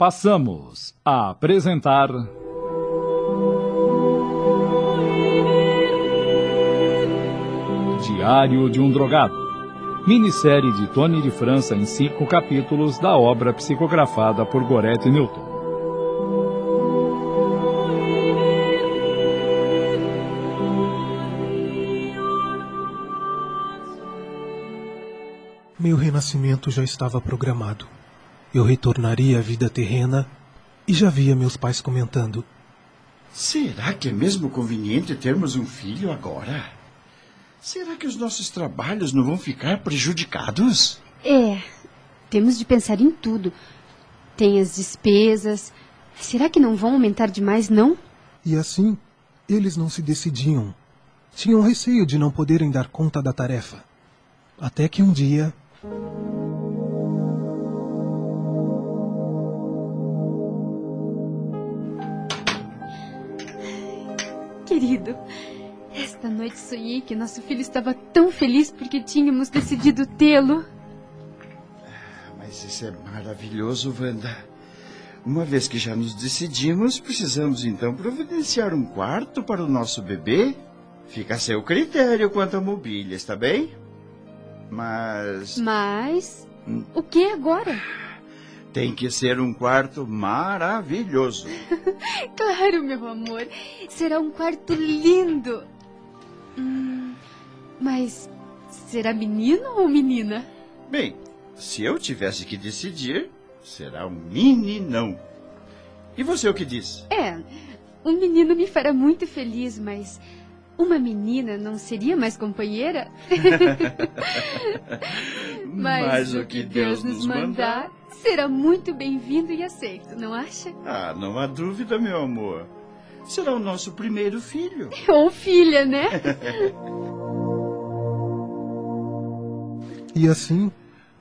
passamos a apresentar. Diário de um Drogado. Minissérie de Tony de França em cinco capítulos da obra psicografada por Gorete Newton. Meu renascimento já estava programado. Eu retornaria à vida terrena e já via meus pais comentando. Será que é mesmo conveniente termos um filho agora? Será que os nossos trabalhos não vão ficar prejudicados? É, temos de pensar em tudo. Tem as despesas. Será que não vão aumentar demais, não? E assim, eles não se decidiam. Tinham receio de não poderem dar conta da tarefa. Até que um dia Querido, esta noite sonhei que nosso filho estava tão feliz porque tínhamos decidido tê-lo. Mas isso é maravilhoso, Wanda. Uma vez que já nos decidimos, precisamos então providenciar um quarto para o nosso bebê. Fica a seu critério quanto à mobília, está bem? Mas. Mas. O que agora? Tem que ser um quarto maravilhoso. claro, meu amor. Será um quarto lindo. Hum, mas será menino ou menina? Bem, se eu tivesse que decidir, será um meninão. E você o que diz? É, um menino me fará muito feliz, mas uma menina não seria mais companheira? Mas, Mas, o que Deus, Deus nos mandar, mandar será muito bem-vindo e aceito, não acha? Ah, não há dúvida, meu amor. Será o nosso primeiro filho. Ou filha, né? e assim,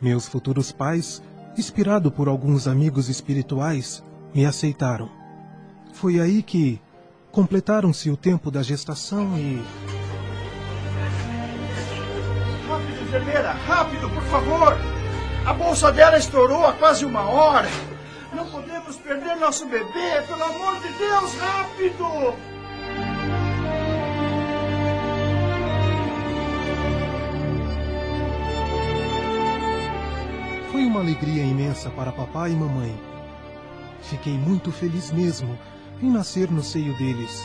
meus futuros pais, inspirado por alguns amigos espirituais, me aceitaram. Foi aí que Completaram-se o tempo da gestação e. Rápido, enfermeira! Rápido, por favor! A bolsa dela estourou há quase uma hora! Não podemos perder nosso bebê! Pelo amor de Deus, rápido! Foi uma alegria imensa para papai e mamãe. Fiquei muito feliz mesmo em nascer no seio deles.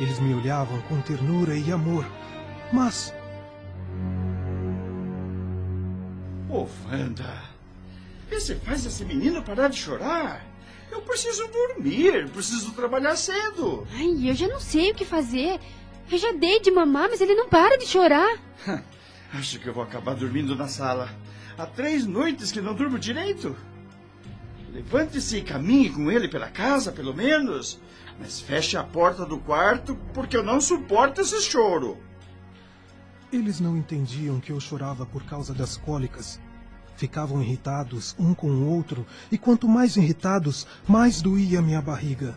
Eles me olhavam com ternura e amor, mas. Wanda, você faz esse menino parar de chorar? Eu preciso dormir, preciso trabalhar cedo. Ai, eu já não sei o que fazer. Eu já dei de mamar, mas ele não para de chorar. Acho que eu vou acabar dormindo na sala. Há três noites que não durmo direito. Levante-se e caminhe com ele pela casa, pelo menos. Mas feche a porta do quarto, porque eu não suporto esse choro. Eles não entendiam que eu chorava por causa das cólicas. Ficavam irritados um com o outro, e quanto mais irritados, mais doía minha barriga.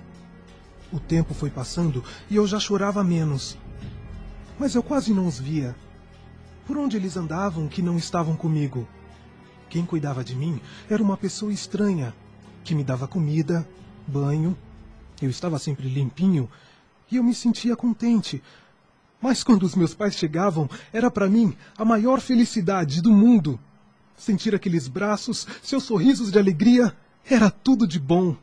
O tempo foi passando e eu já chorava menos. Mas eu quase não os via. Por onde eles andavam que não estavam comigo? Quem cuidava de mim era uma pessoa estranha, que me dava comida, banho. Eu estava sempre limpinho e eu me sentia contente. Mas quando os meus pais chegavam, era para mim a maior felicidade do mundo. Sentir aqueles braços, seus sorrisos de alegria, era tudo de bom.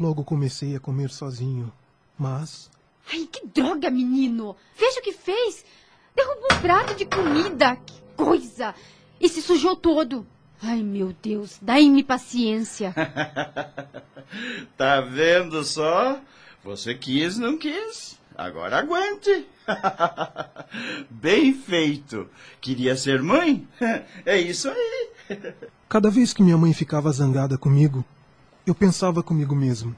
Logo comecei a comer sozinho, mas. Ai, que droga, menino! Veja o que fez! Derrubou um prato de comida! Que coisa! E se sujou todo. Ai, meu Deus, dai-me paciência. tá vendo só? Você quis, não quis. Agora aguente. Bem feito. Queria ser mãe? É isso aí. Cada vez que minha mãe ficava zangada comigo, eu pensava comigo mesmo.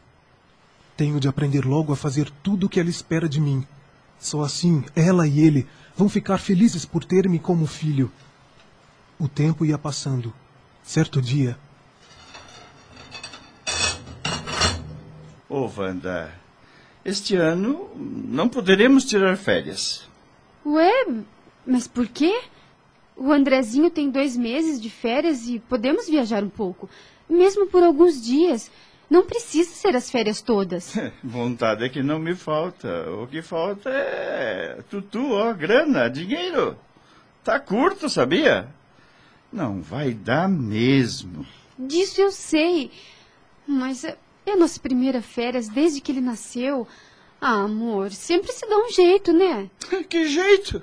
Tenho de aprender logo a fazer tudo o que ela espera de mim. Só assim ela e ele vão ficar felizes por ter-me como filho. O tempo ia passando Certo dia. Ô, oh, Wanda, este ano não poderemos tirar férias. Ué, mas por quê? O Andrezinho tem dois meses de férias e podemos viajar um pouco, mesmo por alguns dias. Não precisa ser as férias todas. Vontade é que não me falta. O que falta é tutu, ó, grana, dinheiro. Tá curto, sabia? Não vai dar mesmo. Disso eu sei. Mas é a nossa primeira férias desde que ele nasceu. Ah, amor, sempre se dá um jeito, né? Que jeito?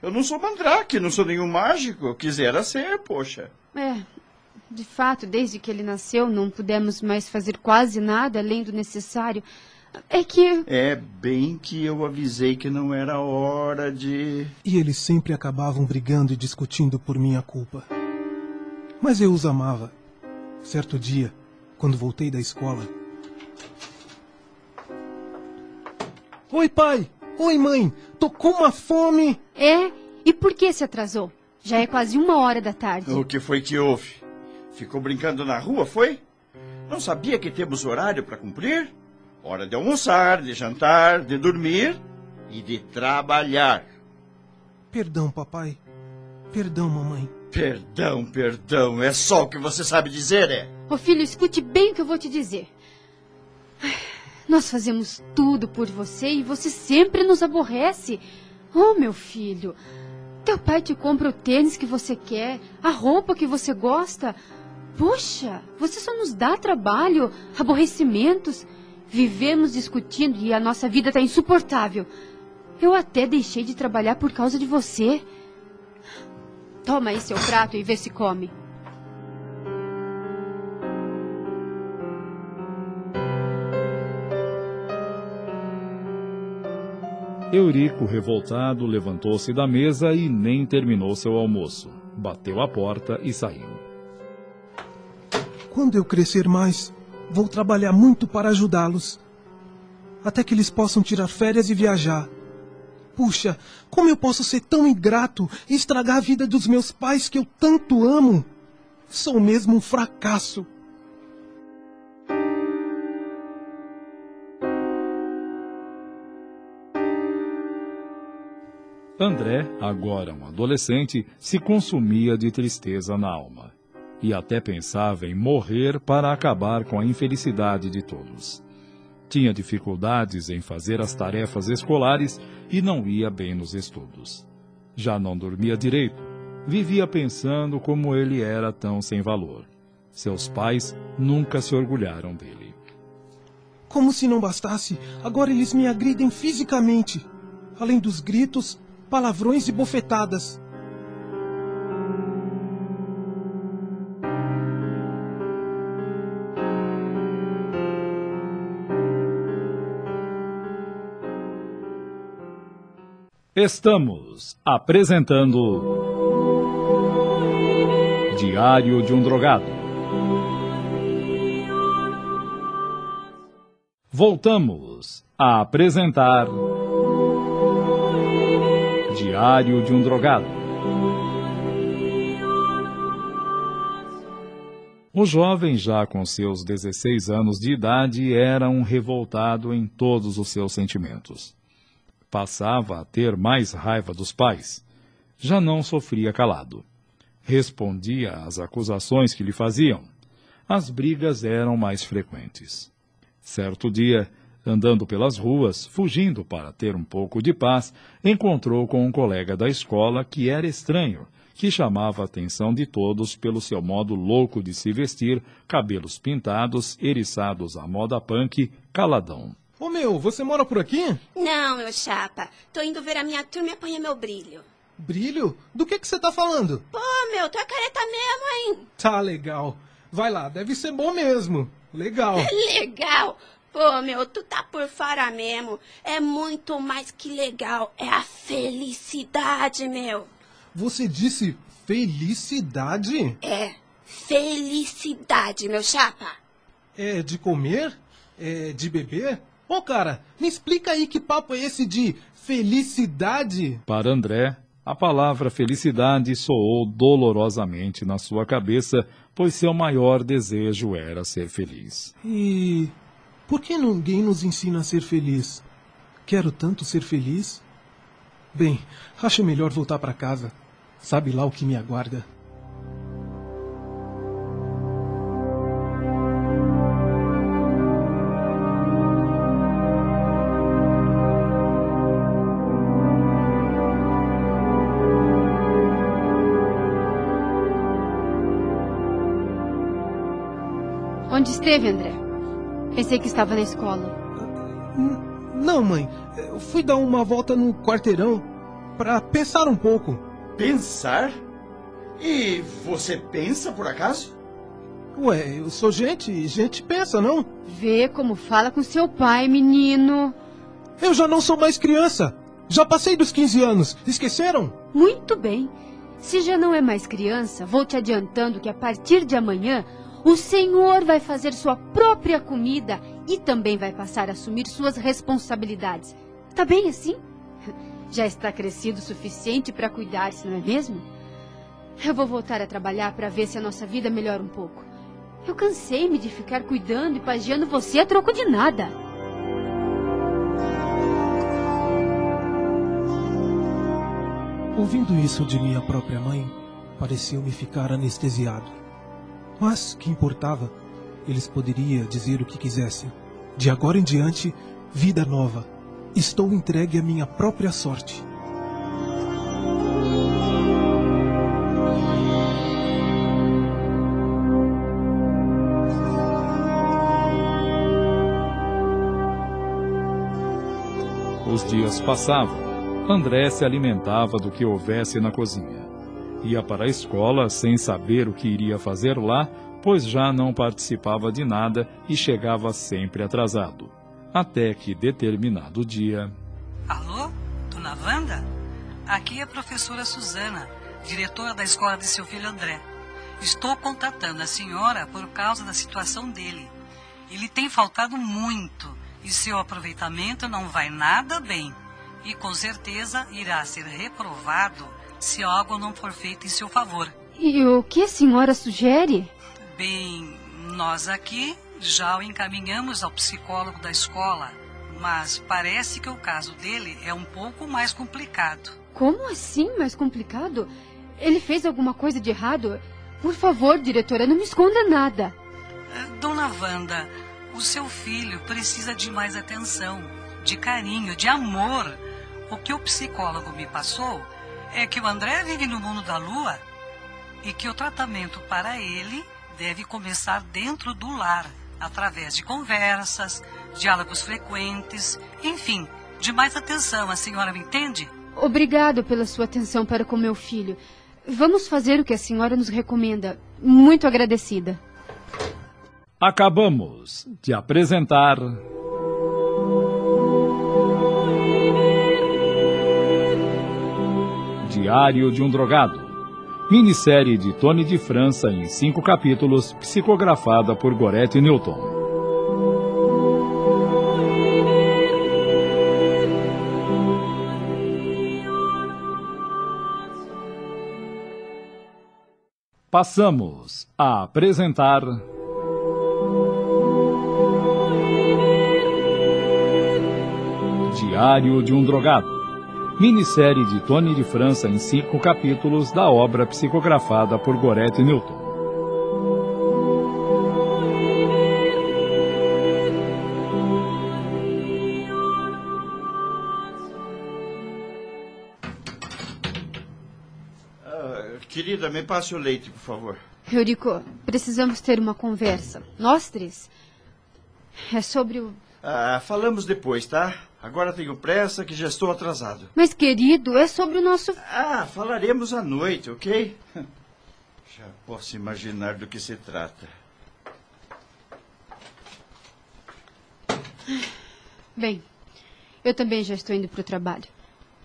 Eu não sou mandrake, não sou nenhum mágico. Quisera ser, poxa. É, de fato, desde que ele nasceu, não pudemos mais fazer quase nada além do necessário. É que. É bem que eu avisei que não era hora de. E eles sempre acabavam brigando e discutindo por minha culpa. Mas eu os amava. Certo dia, quando voltei da escola. Oi, pai! Oi, mãe! Tô com uma fome! É? E por que se atrasou? Já é quase uma hora da tarde. O que foi que houve? Ficou brincando na rua, foi? Não sabia que temos horário para cumprir? Hora de almoçar, de jantar, de dormir e de trabalhar. Perdão, papai. Perdão, mamãe. Perdão, perdão. É só o que você sabe dizer, é? Ô filho, escute bem o que eu vou te dizer. Nós fazemos tudo por você e você sempre nos aborrece. Oh, meu filho, teu pai te compra o tênis que você quer, a roupa que você gosta. Puxa, você só nos dá trabalho, aborrecimentos. Vivemos discutindo e a nossa vida está insuportável. Eu até deixei de trabalhar por causa de você. Toma aí seu prato e vê se come. Eurico, revoltado, levantou-se da mesa e nem terminou seu almoço. Bateu a porta e saiu. Quando eu crescer mais, vou trabalhar muito para ajudá-los. Até que eles possam tirar férias e viajar. Puxa, como eu posso ser tão ingrato e estragar a vida dos meus pais que eu tanto amo? Sou mesmo um fracasso. André, agora um adolescente, se consumia de tristeza na alma. E até pensava em morrer para acabar com a infelicidade de todos. Tinha dificuldades em fazer as tarefas escolares e não ia bem nos estudos. Já não dormia direito. Vivia pensando como ele era tão sem valor. Seus pais nunca se orgulharam dele. Como se não bastasse, agora eles me agridem fisicamente. Além dos gritos, palavrões e bofetadas. Estamos apresentando Diário de um Drogado. Voltamos a apresentar Diário de um Drogado. O jovem, já com seus 16 anos de idade, era um revoltado em todos os seus sentimentos. Passava a ter mais raiva dos pais. Já não sofria calado. Respondia às acusações que lhe faziam. As brigas eram mais frequentes. Certo dia, andando pelas ruas, fugindo para ter um pouco de paz, encontrou com um colega da escola que era estranho, que chamava a atenção de todos pelo seu modo louco de se vestir, cabelos pintados, eriçados à moda punk, caladão. Ô meu, você mora por aqui? Não, meu chapa. Tô indo ver a minha turma e apanhar meu brilho. Brilho? Do que, que você tá falando? Pô, meu, tu é careta mesmo, hein? Tá legal. Vai lá, deve ser bom mesmo. Legal. Legal. Pô, meu, tu tá por fora mesmo. É muito mais que legal. É a felicidade, meu. Você disse felicidade? É. Felicidade, meu chapa. É de comer? É de beber? Ô, cara, me explica aí que papo é esse de felicidade? Para André, a palavra felicidade soou dolorosamente na sua cabeça, pois seu maior desejo era ser feliz. E por que ninguém nos ensina a ser feliz? Quero tanto ser feliz. Bem, acho melhor voltar para casa. Sabe lá o que me aguarda. Onde esteve, André? Pensei que estava na escola. Não, mãe. Eu fui dar uma volta no quarteirão para pensar um pouco. Pensar? E você pensa por acaso? Ué, eu sou gente e gente pensa, não? Vê como fala com seu pai, menino. Eu já não sou mais criança. Já passei dos 15 anos. Esqueceram? Muito bem. Se já não é mais criança, vou te adiantando que a partir de amanhã o Senhor vai fazer sua própria comida e também vai passar a assumir suas responsabilidades. Tá bem assim? Já está crescido o suficiente para cuidar-se, não é mesmo? Eu vou voltar a trabalhar para ver se a nossa vida melhora um pouco. Eu cansei-me de ficar cuidando e pagiando você a troco de nada. Ouvindo isso de minha própria mãe, pareceu-me ficar anestesiado. Mas que importava? Eles poderiam dizer o que quisessem. De agora em diante, vida nova. Estou entregue à minha própria sorte. Os dias passavam. André se alimentava do que houvesse na cozinha. Ia para a escola sem saber o que iria fazer lá, pois já não participava de nada e chegava sempre atrasado. Até que, determinado dia. Alô, dona Wanda? Aqui é a professora Suzana, diretora da escola de seu filho André. Estou contatando a senhora por causa da situação dele. Ele tem faltado muito e seu aproveitamento não vai nada bem e com certeza irá ser reprovado se algo não for feito em seu favor. E o que a senhora sugere? Bem, nós aqui já o encaminhamos ao psicólogo da escola, mas parece que o caso dele é um pouco mais complicado. Como assim mais complicado? Ele fez alguma coisa de errado? Por favor, diretora, não me esconda nada. Dona Wanda, o seu filho precisa de mais atenção, de carinho, de amor. O que o psicólogo me passou é que o André vive no mundo da lua e que o tratamento para ele deve começar dentro do lar, através de conversas, diálogos frequentes, enfim, de mais atenção. A senhora me entende? Obrigado pela sua atenção para com meu filho. Vamos fazer o que a senhora nos recomenda. Muito agradecida. Acabamos de apresentar. Diário de um Drogado. Minissérie de Tony de França em cinco capítulos, psicografada por Gorete Newton. Passamos a apresentar. Diário de um Drogado. Minissérie de Tony de França em cinco capítulos da obra psicografada por Gorete Newton. Ah, querida, me passe o leite, por favor. Eurico, precisamos ter uma conversa. Nós três. É sobre o. Ah, falamos depois, tá? Agora tenho pressa que já estou atrasado. Mas, querido, é sobre o nosso. Ah, falaremos à noite, ok? Já posso imaginar do que se trata. Bem, eu também já estou indo para o trabalho.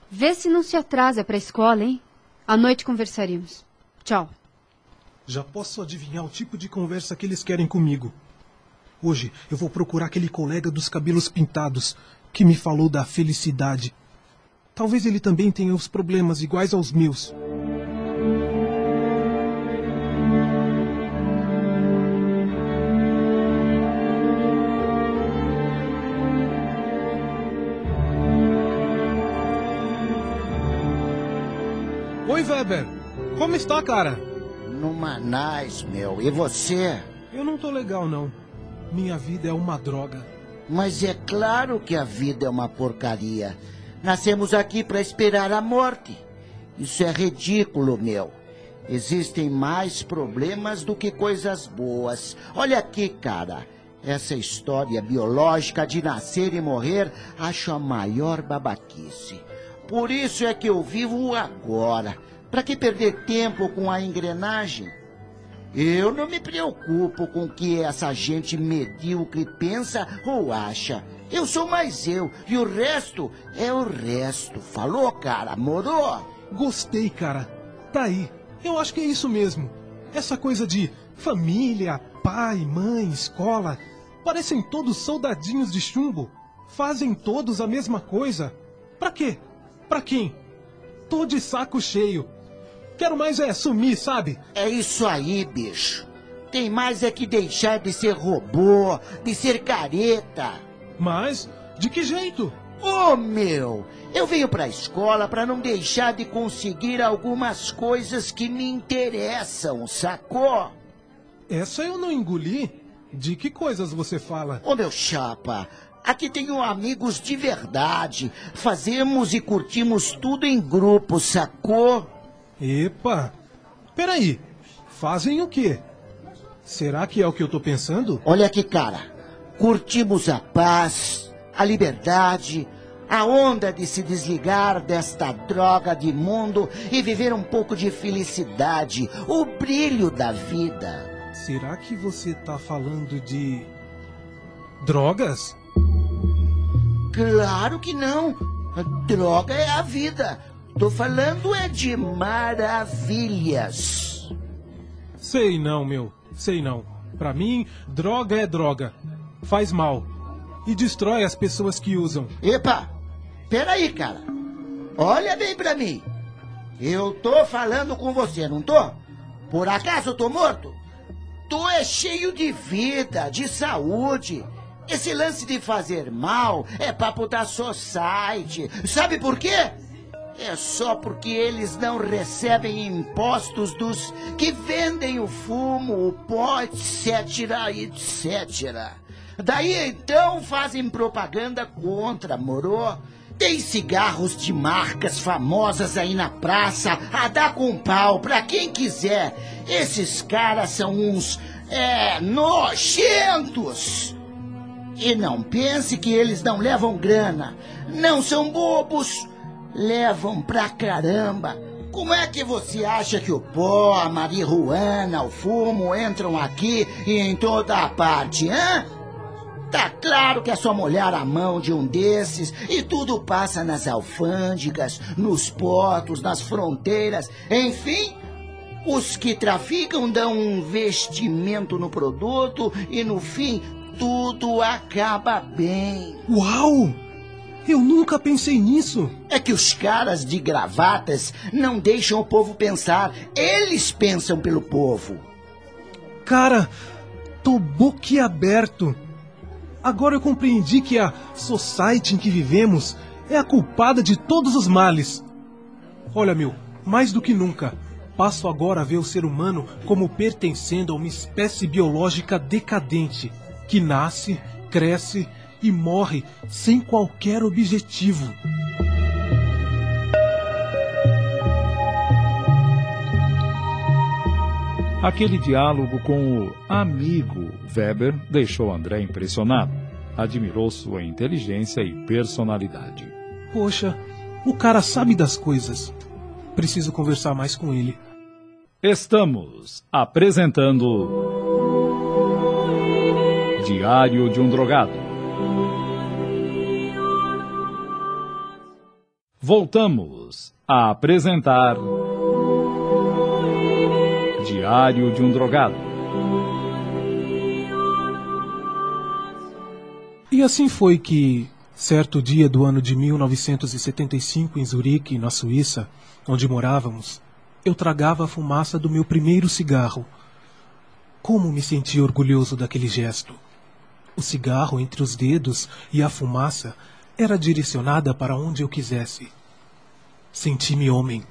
Vê se não se atrasa para a escola, hein? À noite conversaremos. Tchau. Já posso adivinhar o tipo de conversa que eles querem comigo. Hoje eu vou procurar aquele colega dos cabelos pintados que me falou da felicidade. Talvez ele também tenha os problemas iguais aos meus. Oi, Weber. Como está, cara? Numa nice, meu. E você? Eu não tô legal, não. Minha vida é uma droga. Mas é claro que a vida é uma porcaria. Nascemos aqui para esperar a morte. Isso é ridículo, meu. Existem mais problemas do que coisas boas. Olha aqui, cara. Essa história biológica de nascer e morrer acho a maior babaquice. Por isso é que eu vivo agora. Para que perder tempo com a engrenagem? Eu não me preocupo com o que essa gente medíocre pensa ou acha. Eu sou mais eu, e o resto é o resto. Falou, cara? Morou? Gostei, cara. Tá aí. Eu acho que é isso mesmo. Essa coisa de família, pai, mãe, escola. Parecem todos soldadinhos de chumbo. Fazem todos a mesma coisa. Pra quê? Pra quem? Tô de saco cheio. Quero mais é sumir, sabe? É isso aí, bicho. Tem mais é que deixar de ser robô, de ser careta. Mas, de que jeito? Ô oh, meu, eu venho pra escola para não deixar de conseguir algumas coisas que me interessam, sacou? Essa eu não engoli. De que coisas você fala? Ô oh, meu chapa, aqui tenho amigos de verdade. Fazemos e curtimos tudo em grupo, sacou? Epa! Peraí, fazem o quê? Será que é o que eu tô pensando? Olha aqui, cara. Curtimos a paz, a liberdade, a onda de se desligar desta droga de mundo e viver um pouco de felicidade, o brilho da vida. Será que você tá falando de. drogas? Claro que não! droga é a vida. Tô falando é de maravilhas. Sei não, meu. Sei não. Pra mim, droga é droga. Faz mal. E destrói as pessoas que usam. Epa! Peraí, cara. Olha bem pra mim. Eu tô falando com você, não tô? Por acaso eu tô morto? Tu é cheio de vida, de saúde. Esse lance de fazer mal é papo da society. Sabe por quê? É só porque eles não recebem impostos dos que vendem o fumo, o pó, etc, etc. Daí então fazem propaganda contra, moro? Tem cigarros de marcas famosas aí na praça a dar com pau pra quem quiser. Esses caras são uns, é, nojentos. E não pense que eles não levam grana. Não são bobos levam pra caramba. Como é que você acha que o pó, a marihuana, o fumo entram aqui e em toda a parte, hã? Tá claro que é só molhar a mão de um desses e tudo passa nas alfândegas, nos portos, nas fronteiras, enfim. Os que traficam dão um vestimento no produto e no fim tudo acaba bem. Uau! Eu nunca pensei nisso. É que os caras de gravatas não deixam o povo pensar. Eles pensam pelo povo. Cara, tô boquiaberto. Agora eu compreendi que a society em que vivemos é a culpada de todos os males. Olha, meu, mais do que nunca, passo agora a ver o ser humano como pertencendo a uma espécie biológica decadente que nasce, cresce e morre sem qualquer objetivo. Aquele diálogo com o amigo Weber deixou André impressionado. Admirou sua inteligência e personalidade. Poxa, o cara sabe das coisas. Preciso conversar mais com ele. Estamos apresentando Diário de um Drogado Voltamos a apresentar Diário de um Drogado. E assim foi que, certo dia do ano de 1975, em Zurique, na Suíça, onde morávamos, eu tragava a fumaça do meu primeiro cigarro. Como me senti orgulhoso daquele gesto. O cigarro entre os dedos e a fumaça era direcionada para onde eu quisesse. Senti-me homem.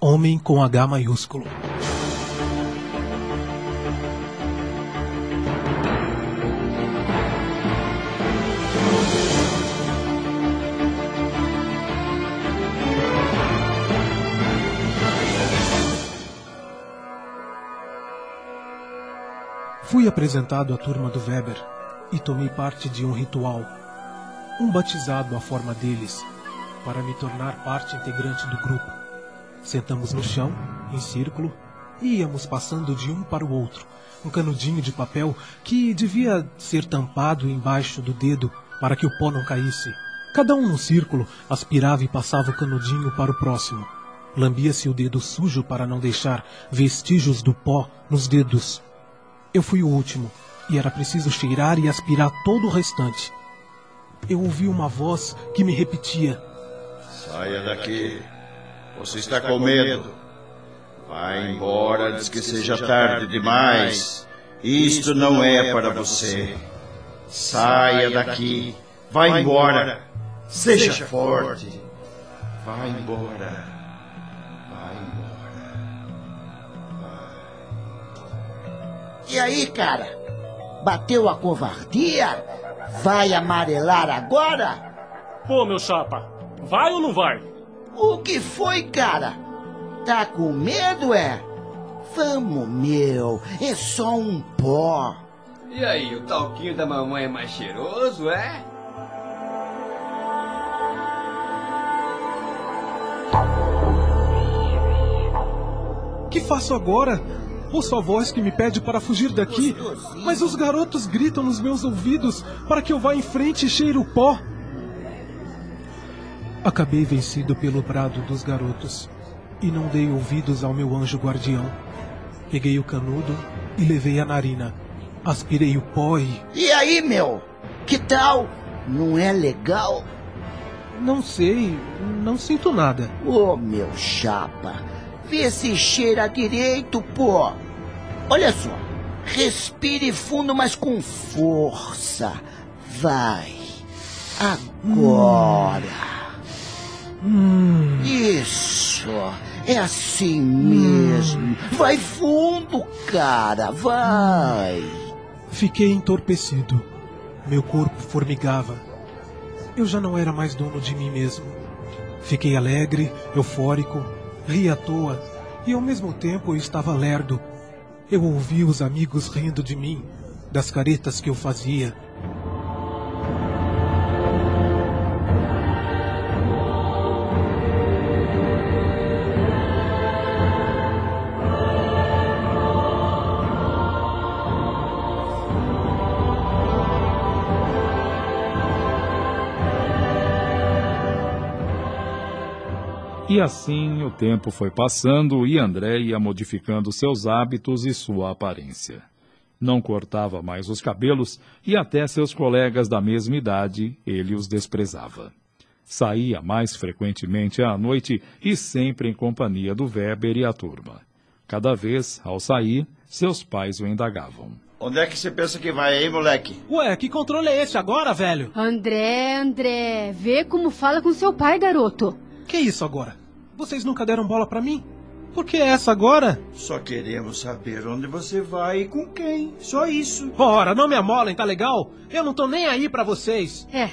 Homem com H maiúsculo. Fui apresentado à turma do Weber e tomei parte de um ritual um batizado à forma deles, para me tornar parte integrante do grupo. Sentamos no chão, em círculo, e íamos passando de um para o outro, um canudinho de papel que devia ser tampado embaixo do dedo para que o pó não caísse. Cada um no círculo aspirava e passava o canudinho para o próximo. Lambia-se o dedo sujo para não deixar vestígios do pó nos dedos. Eu fui o último, e era preciso cheirar e aspirar todo o restante. Eu ouvi uma voz que me repetia: Saia daqui. Você está com medo. Vai embora antes que seja tarde demais. Isto não é para você. Saia daqui. Vai embora. Seja forte. Vai embora. Vai embora. E aí, cara? Bateu a covardia? Vai amarelar agora? Pô, meu chapa, vai ou não vai? O que foi, cara? Tá com medo, é? Vamos, meu, é só um pó. E aí, o talquinho da mamãe é mais cheiroso, é? Que faço agora? Ouço a voz que me pede para fugir daqui, mas os garotos gritam nos meus ouvidos para que eu vá em frente e cheire o pó. Acabei vencido pelo brado dos garotos e não dei ouvidos ao meu anjo guardião. Peguei o canudo e levei a narina. Aspirei o pó e. E aí, meu? Que tal? Não é legal? Não sei, não sinto nada. Ô, meu chapa, vê se cheira direito, pô. Olha só, respire fundo, mas com força. Vai. Agora. Hum, Isso. É assim mesmo. Vai fundo, cara. Vai. fiquei entorpecido. Meu corpo formigava. Eu já não era mais dono de mim mesmo. Fiquei alegre, eufórico, ri à toa e ao mesmo tempo estava lerdo. Eu ouvi os amigos rindo de mim, das caretas que eu fazia. E assim o tempo foi passando e André ia modificando seus hábitos e sua aparência. Não cortava mais os cabelos e até seus colegas da mesma idade ele os desprezava. Saía mais frequentemente à noite e sempre em companhia do Weber e a turma. Cada vez, ao sair, seus pais o indagavam. Onde é que você pensa que vai aí, moleque? Ué, que controle é esse agora, velho? André, André, vê como fala com seu pai, garoto. Que isso agora? Vocês nunca deram bola pra mim? Por que essa agora? Só queremos saber onde você vai e com quem. Só isso. Ora, não me amolem, tá legal? Eu não tô nem aí pra vocês. É,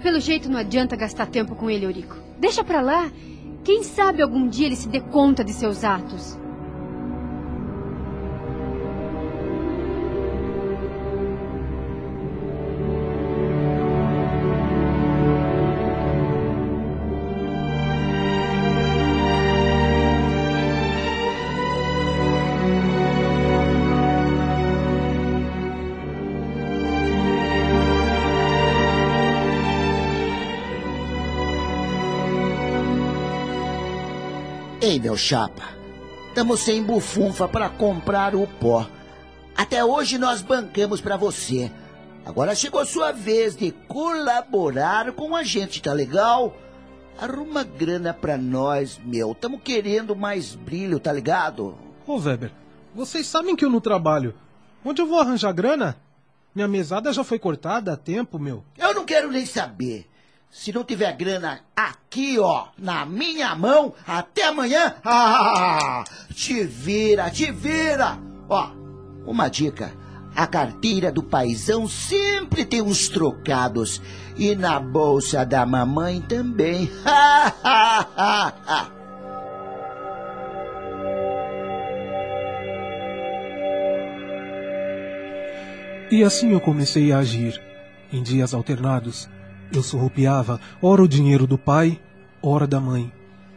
pelo jeito não adianta gastar tempo com ele, Eurico. Deixa pra lá. Quem sabe algum dia ele se dê conta de seus atos. Ei, meu chapa, estamos sem bufunfa para comprar o pó. Até hoje nós bancamos para você. Agora chegou sua vez de colaborar com a gente, tá legal? Arruma grana pra nós, meu. Tamo querendo mais brilho, tá ligado? Ô, Weber, vocês sabem que eu não trabalho. Onde eu vou arranjar grana? Minha mesada já foi cortada há tempo, meu. Eu não quero nem saber. Se não tiver grana aqui, ó, na minha mão, até amanhã, ah, te vira, te vira. Ó, uma dica. A carteira do paizão sempre tem uns trocados. E na bolsa da mamãe também. E assim eu comecei a agir. Em dias alternados, eu surrupiava ora o dinheiro do pai, ora da mãe.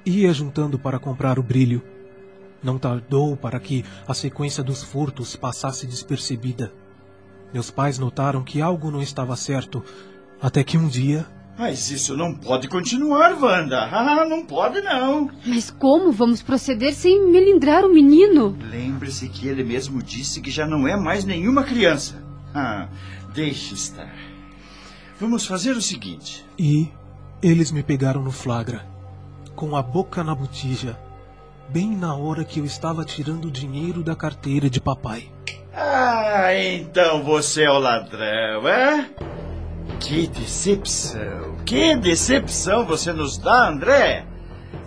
Ia juntando para comprar o brilho. Não tardou para que a sequência dos furtos passasse despercebida. Meus pais notaram que algo não estava certo, até que um dia. Mas isso não pode continuar, Wanda. Ah, não pode não. Mas como vamos proceder sem melindrar o menino? Lembre-se que ele mesmo disse que já não é mais nenhuma criança. Ah, deixe estar. Vamos fazer o seguinte. E eles me pegaram no flagra, com a boca na botija, bem na hora que eu estava tirando o dinheiro da carteira de papai. Ah, então você é o ladrão, é? Que decepção, que decepção você nos dá, André.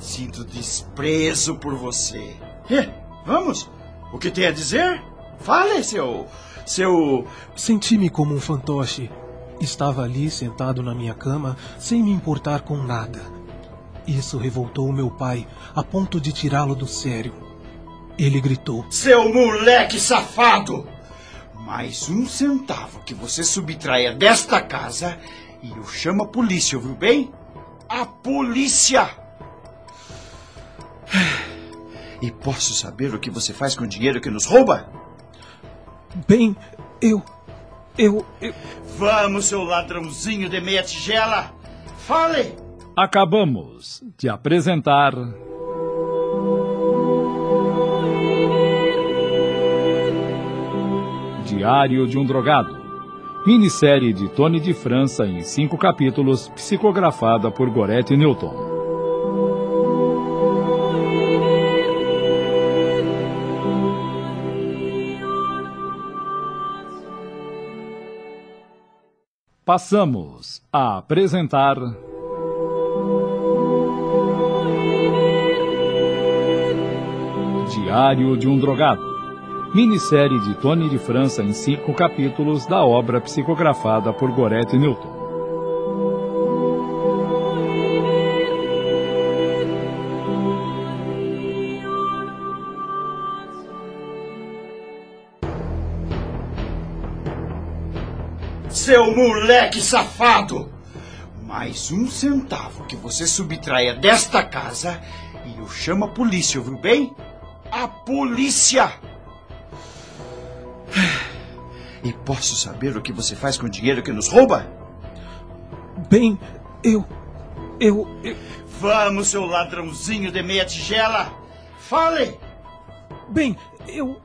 Sinto desprezo por você. Eh, vamos, o que tem a dizer? Fale, seu. seu. Senti-me como um fantoche. Estava ali sentado na minha cama, sem me importar com nada. Isso revoltou meu pai, a ponto de tirá-lo do sério. Ele gritou: Seu moleque safado! Mais um centavo que você subtraia desta casa e eu chamo a polícia, ouviu bem? A polícia! E posso saber o que você faz com o dinheiro que nos rouba? Bem, eu. Eu. eu... Vamos, seu ladrãozinho de meia tigela! Fale! Acabamos de apresentar. Diário de um Drogado. Minissérie de Tony de França em cinco capítulos, psicografada por Gorete Newton. Passamos a apresentar. Diário de um Drogado. Minissérie de Tony de França em cinco capítulos da obra psicografada por Gorete Newton. Seu moleque safado! Mais um centavo que você subtraia desta casa e eu chamo a polícia, ouviu bem? A polícia! E posso saber o que você faz com o dinheiro que nos rouba? Bem, eu. Eu. eu... Vamos, seu ladrãozinho de meia tigela! Fale! Bem, eu.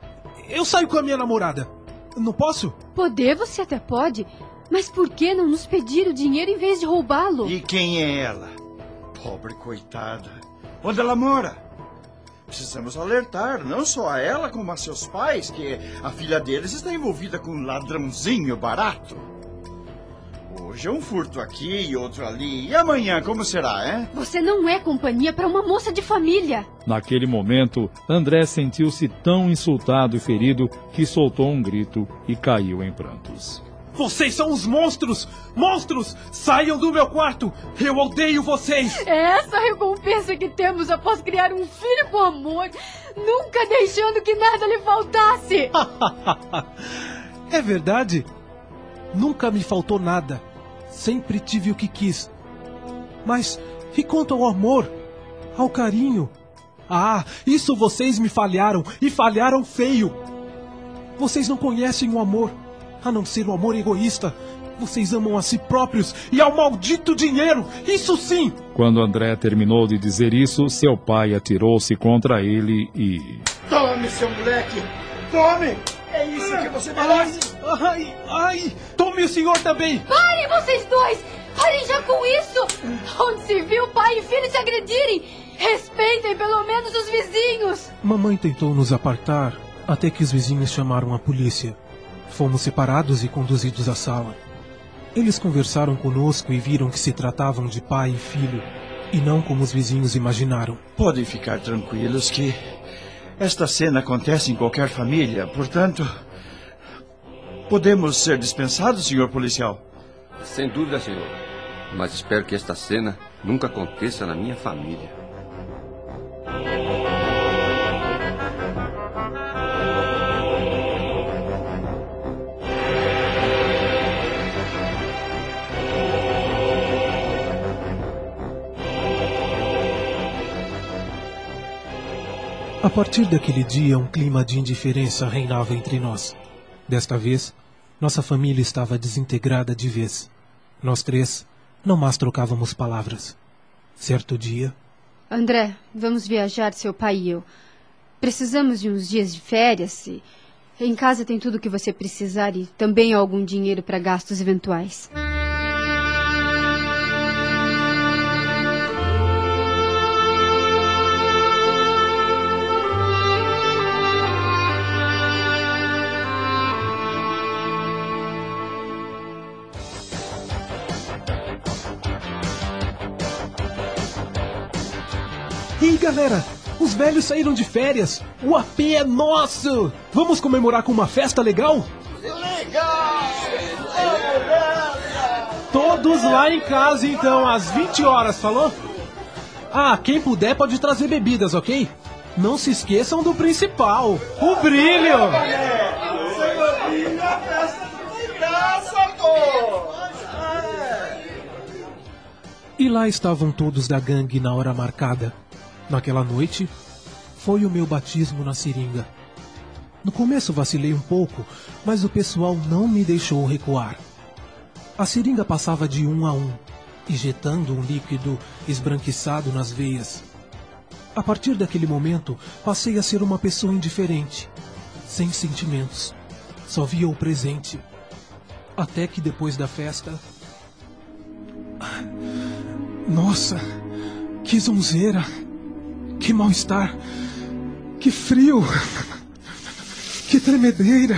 Eu saio com a minha namorada. Não posso? Poder você até pode, mas por que não nos pedir o dinheiro em vez de roubá-lo? E quem é ela? Pobre coitada. Onde ela mora? Precisamos alertar não só a ela como a seus pais que a filha deles está envolvida com um ladrãozinho barato. Hoje é um furto aqui e outro ali. E amanhã como será, hein? Você não é companhia para uma moça de família. Naquele momento, André sentiu-se tão insultado e ferido que soltou um grito e caiu em prantos. Vocês são os monstros! Monstros! Saiam do meu quarto! Eu odeio vocês! É essa a recompensa que temos após criar um filho com amor, nunca deixando que nada lhe faltasse! é verdade? Nunca me faltou nada. Sempre tive o que quis. Mas e quanto ao amor? Ao carinho? Ah, isso vocês me falharam e falharam feio! Vocês não conhecem o amor a não ser o amor egoísta. Vocês amam a si próprios e ao maldito dinheiro! Isso sim! Quando André terminou de dizer isso, seu pai atirou-se contra ele e. Tome, seu moleque! Tome! É isso que você merece! Ai, ai, ai! Tome o senhor também! Parem vocês dois! Parem já com isso! Onde se viu pai e filho se agredirem? Respeitem pelo menos os vizinhos! Mamãe tentou nos apartar até que os vizinhos chamaram a polícia. Fomos separados e conduzidos à sala. Eles conversaram conosco e viram que se tratavam de pai e filho, e não como os vizinhos imaginaram. Podem ficar tranquilos que esta cena acontece em qualquer família, portanto. Podemos ser dispensados, senhor policial? Sem dúvida, senhor. Mas espero que esta cena nunca aconteça na minha família. A partir daquele dia, um clima de indiferença reinava entre nós. Desta vez, nossa família estava desintegrada de vez. Nós três não mais trocávamos palavras. Certo dia. André, vamos viajar, seu pai e eu. Precisamos de uns dias de férias. Em casa tem tudo o que você precisar e também algum dinheiro para gastos eventuais. Galera! Os velhos saíram de férias! O AP é nosso! Vamos comemorar com uma festa legal? Todos lá em casa, então, às 20 horas, falou? Ah, quem puder pode trazer bebidas, ok? Não se esqueçam do principal: o brilho! E lá estavam todos da gangue na hora marcada. Naquela noite, foi o meu batismo na seringa. No começo vacilei um pouco, mas o pessoal não me deixou recuar. A seringa passava de um a um, injetando um líquido esbranquiçado nas veias. A partir daquele momento, passei a ser uma pessoa indiferente, sem sentimentos. Só via o presente. Até que depois da festa. Nossa, que zonzeira! Que mal-estar! Que frio! Que tremedeira!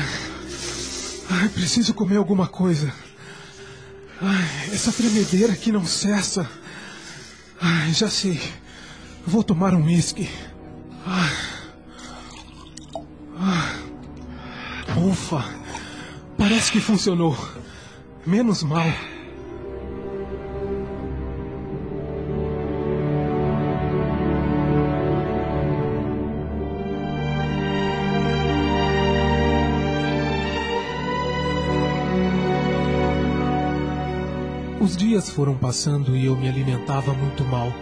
Ai, preciso comer alguma coisa. Ai, essa tremedeira aqui não cessa. Ai, já sei. Vou tomar um uísque. Ai. Ufa! Parece que funcionou. Menos mal. Os dias foram passando e eu me alimentava muito mal.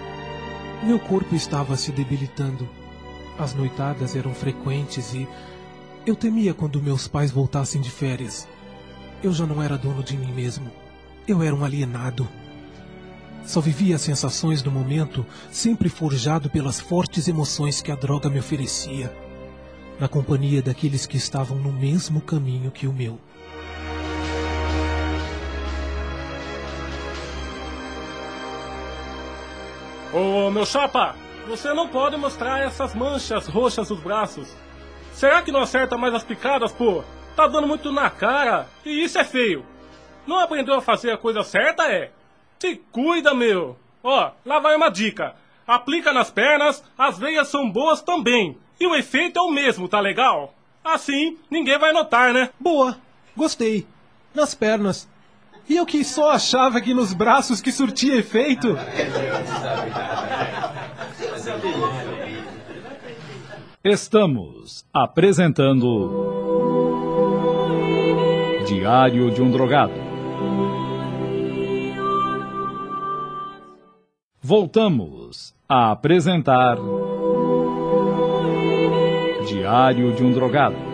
Meu corpo estava se debilitando. As noitadas eram frequentes e eu temia quando meus pais voltassem de férias. Eu já não era dono de mim mesmo. Eu era um alienado. Só vivia as sensações do momento, sempre forjado pelas fortes emoções que a droga me oferecia, na companhia daqueles que estavam no mesmo caminho que o meu. Ô, meu chapa, você não pode mostrar essas manchas roxas nos braços. Será que não acerta mais as picadas, pô? Tá dando muito na cara, e isso é feio. Não aprendeu a fazer a coisa certa, é? Se cuida, meu. Ó, lá vai uma dica. Aplica nas pernas, as veias são boas também. E o efeito é o mesmo, tá legal? Assim, ninguém vai notar, né? Boa, gostei. Nas pernas. E eu que só achava que nos braços que surtia efeito. Estamos apresentando Diário de um Drogado. Voltamos a apresentar Diário de um Drogado.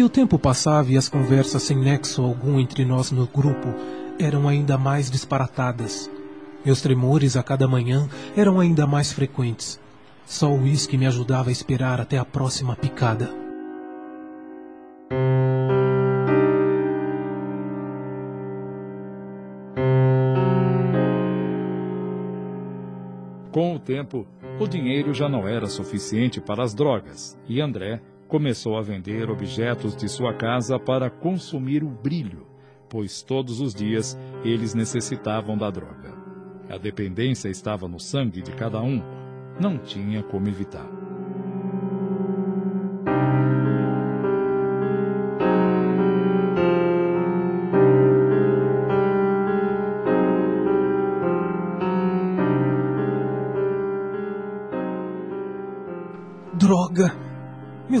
E o tempo passava e as conversas sem nexo algum entre nós no grupo eram ainda mais disparatadas. Meus tremores a cada manhã eram ainda mais frequentes. Só o uísque me ajudava a esperar até a próxima picada. Com o tempo, o dinheiro já não era suficiente para as drogas e André começou a vender objetos de sua casa para consumir o brilho, pois todos os dias eles necessitavam da droga. A dependência estava no sangue de cada um, não tinha como evitar.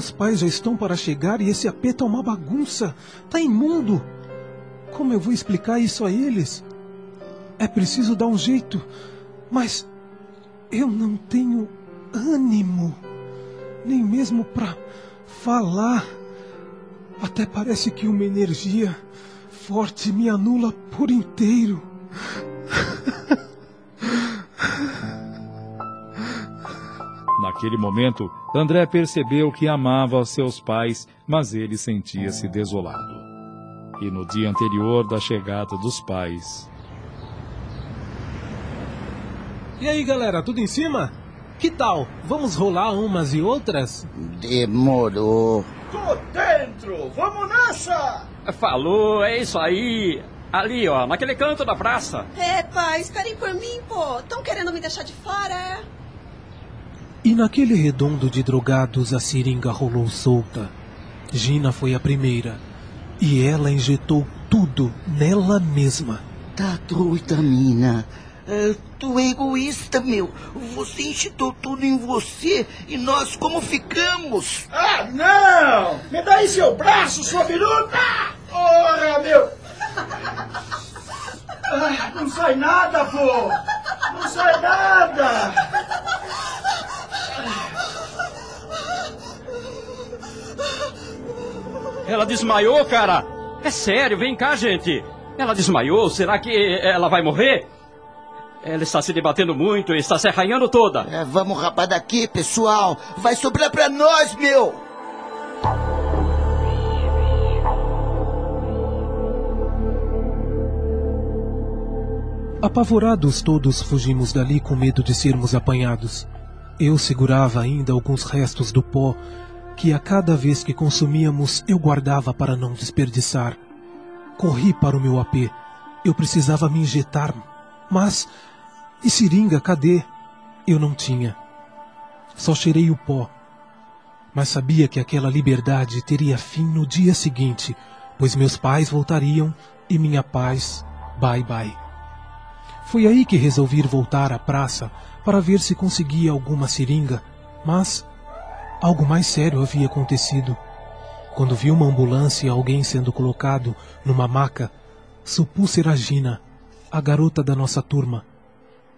Meus pais já estão para chegar e esse AP tá uma bagunça. Tá imundo. Como eu vou explicar isso a eles? É preciso dar um jeito. Mas eu não tenho ânimo. Nem mesmo para falar. Até parece que uma energia forte me anula por inteiro. Naquele momento, André percebeu que amava seus pais, mas ele sentia-se desolado. E no dia anterior da chegada dos pais. E aí, galera, tudo em cima? Que tal? Vamos rolar umas e outras? Demorou. Tô dentro! Vamos nessa! Falou, é isso aí. Ali, ó, naquele canto da praça. É, pai, esperem por mim, pô. Estão querendo me deixar de fora, é? E naquele redondo de drogados a seringa rolou solta. Gina foi a primeira. E ela injetou tudo nela mesma. Tá doida, mina. É, tu é egoísta, meu. Você injetou tudo em você e nós como ficamos? Ah, não! Me dá aí seu braço, sua biruta! Ora, meu! Ah, não sai nada, pô! Não sai nada! Ela desmaiou, cara. É sério, vem cá, gente. Ela desmaiou, será que ela vai morrer? Ela está se debatendo muito e está se arranhando toda. É, vamos rapar daqui, pessoal. Vai sobrar pra nós, meu. Apavorados todos fugimos dali com medo de sermos apanhados. Eu segurava ainda alguns restos do pó que a cada vez que consumíamos eu guardava para não desperdiçar. Corri para o meu AP. Eu precisava me injetar, mas e seringa, cadê? Eu não tinha. Só cheirei o pó. Mas sabia que aquela liberdade teria fim no dia seguinte, pois meus pais voltariam e minha paz, bye bye. Foi aí que resolvi voltar à praça para ver se conseguia alguma seringa, mas algo mais sério havia acontecido. Quando vi uma ambulância e alguém sendo colocado numa maca, supus ser a Gina, a garota da nossa turma.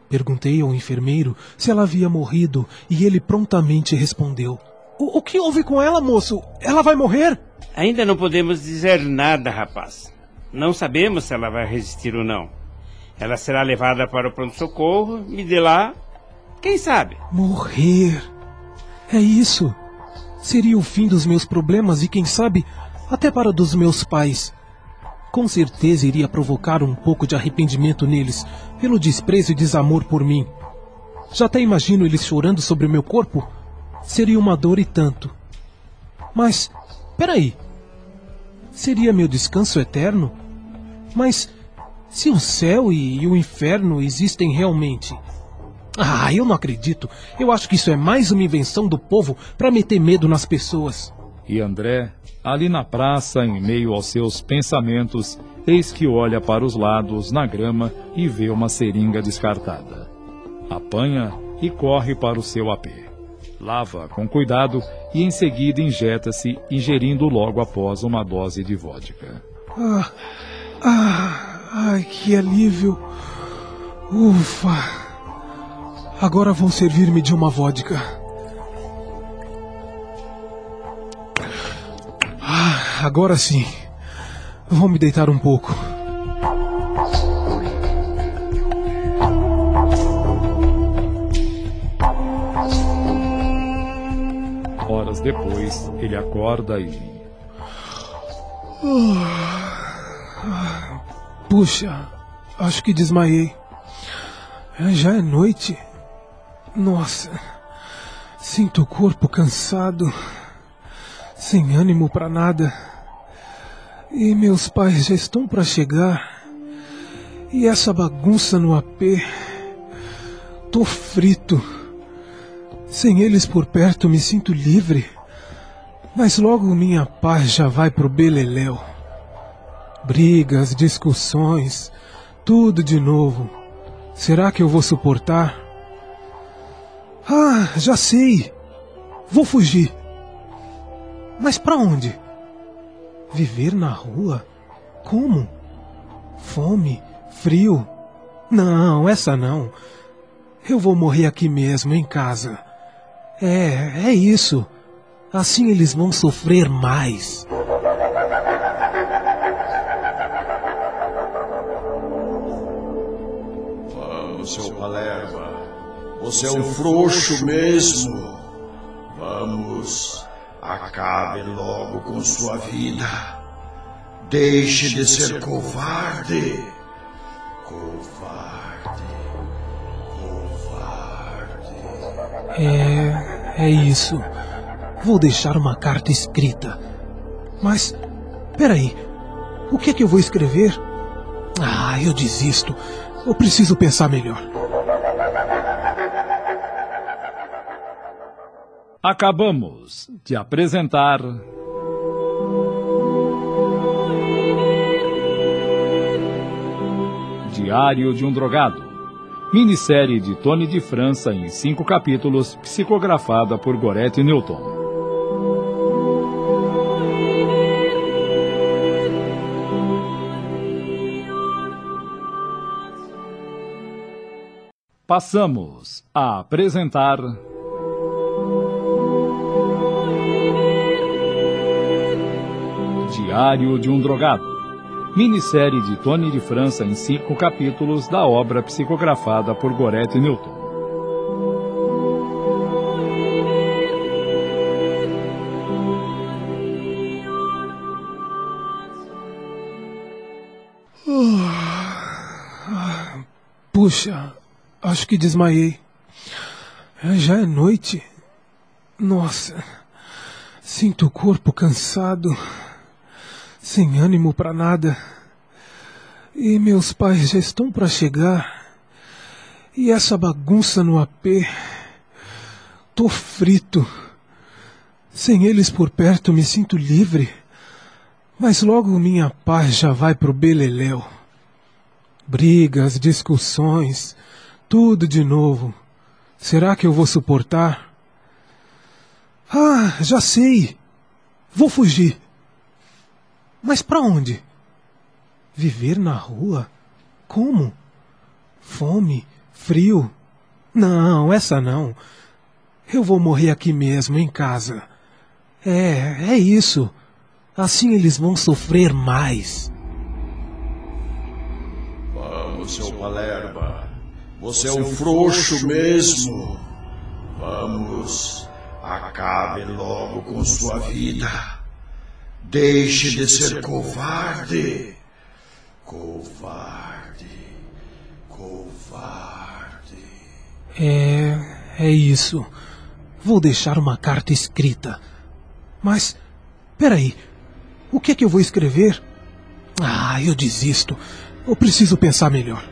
Perguntei ao enfermeiro se ela havia morrido e ele prontamente respondeu: o, o que houve com ela, moço? Ela vai morrer? Ainda não podemos dizer nada, rapaz. Não sabemos se ela vai resistir ou não. Ela será levada para o pronto-socorro e de lá, quem sabe? Morrer. É isso. Seria o fim dos meus problemas e, quem sabe, até para dos meus pais. Com certeza iria provocar um pouco de arrependimento neles, pelo desprezo e desamor por mim. Já até imagino eles chorando sobre meu corpo. Seria uma dor e tanto. Mas, peraí. Seria meu descanso eterno? Mas, se o céu e o inferno existem realmente. Ah, eu não acredito. Eu acho que isso é mais uma invenção do povo para meter medo nas pessoas. E André, ali na praça, em meio aos seus pensamentos, eis que olha para os lados na grama e vê uma seringa descartada. Apanha e corre para o seu AP. Lava com cuidado e em seguida injeta-se, ingerindo logo após uma dose de vodka. Ah, ah, ai, que alívio. Ufa. Agora vou servir-me de uma vodka. Ah, agora sim. Vou me deitar um pouco. Horas depois, ele acorda e. Puxa, acho que desmaiei. Já é noite. Nossa, sinto o corpo cansado, sem ânimo para nada. E meus pais já estão para chegar. E essa bagunça no AP. Tô frito. Sem eles por perto me sinto livre. Mas logo minha paz já vai pro beleléu. Brigas, discussões, tudo de novo. Será que eu vou suportar? Ah, já sei. Vou fugir. Mas para onde? Viver na rua? Como? Fome, frio, Não, essa não. Eu vou morrer aqui mesmo, em casa. É, é isso. Assim eles vão sofrer mais. Você é um frouxo mesmo. Vamos, acabe logo com sua vida. Deixe de ser covarde. Covarde. Covarde. É. é isso. Vou deixar uma carta escrita. Mas. Peraí. O que é que eu vou escrever? Ah, eu desisto. Eu preciso pensar melhor. Acabamos de apresentar. Diário de um Drogado. Minissérie de Tony de França em cinco capítulos, psicografada por Gorete Newton. Passamos a apresentar. Diário de um Drogado. Minissérie de Tony de França em cinco capítulos da obra psicografada por Gorete Newton. Puxa, acho que desmaiei. Já é noite. Nossa, sinto o corpo cansado sem ânimo para nada. E meus pais já estão para chegar. E essa bagunça no AP. Tô frito. Sem eles por perto me sinto livre. Mas logo minha paz já vai pro beleléu. Brigas, discussões, tudo de novo. Será que eu vou suportar? Ah, já sei. Vou fugir. Mas para onde? Viver na rua? Como? Fome? Frio? Não, essa não. Eu vou morrer aqui mesmo, em casa. É, é isso. Assim eles vão sofrer mais. Vamos, seu Palerma. Você é um frouxo mesmo. Vamos, acabe logo com sua vida. Deixe de ser covarde. Covarde. Covarde. É. É isso. Vou deixar uma carta escrita. Mas. Peraí. O que é que eu vou escrever? Ah, eu desisto. Eu preciso pensar melhor.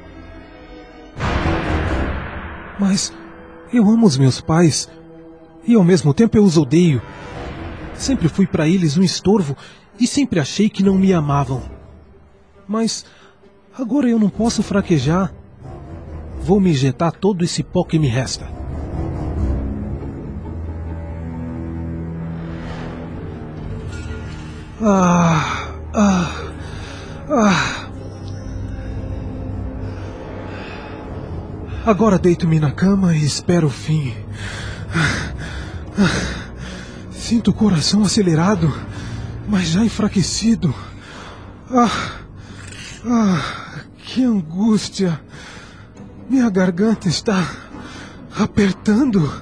Mas. Eu amo os meus pais. E ao mesmo tempo eu os odeio. Sempre fui para eles um estorvo e sempre achei que não me amavam. Mas agora eu não posso fraquejar. Vou me injetar todo esse pó que me resta. Ah, ah, ah. Agora deito-me na cama e espero o fim. Ah, ah. Sinto o coração acelerado, mas já enfraquecido. Ah, ah, que angústia! Minha garganta está apertando.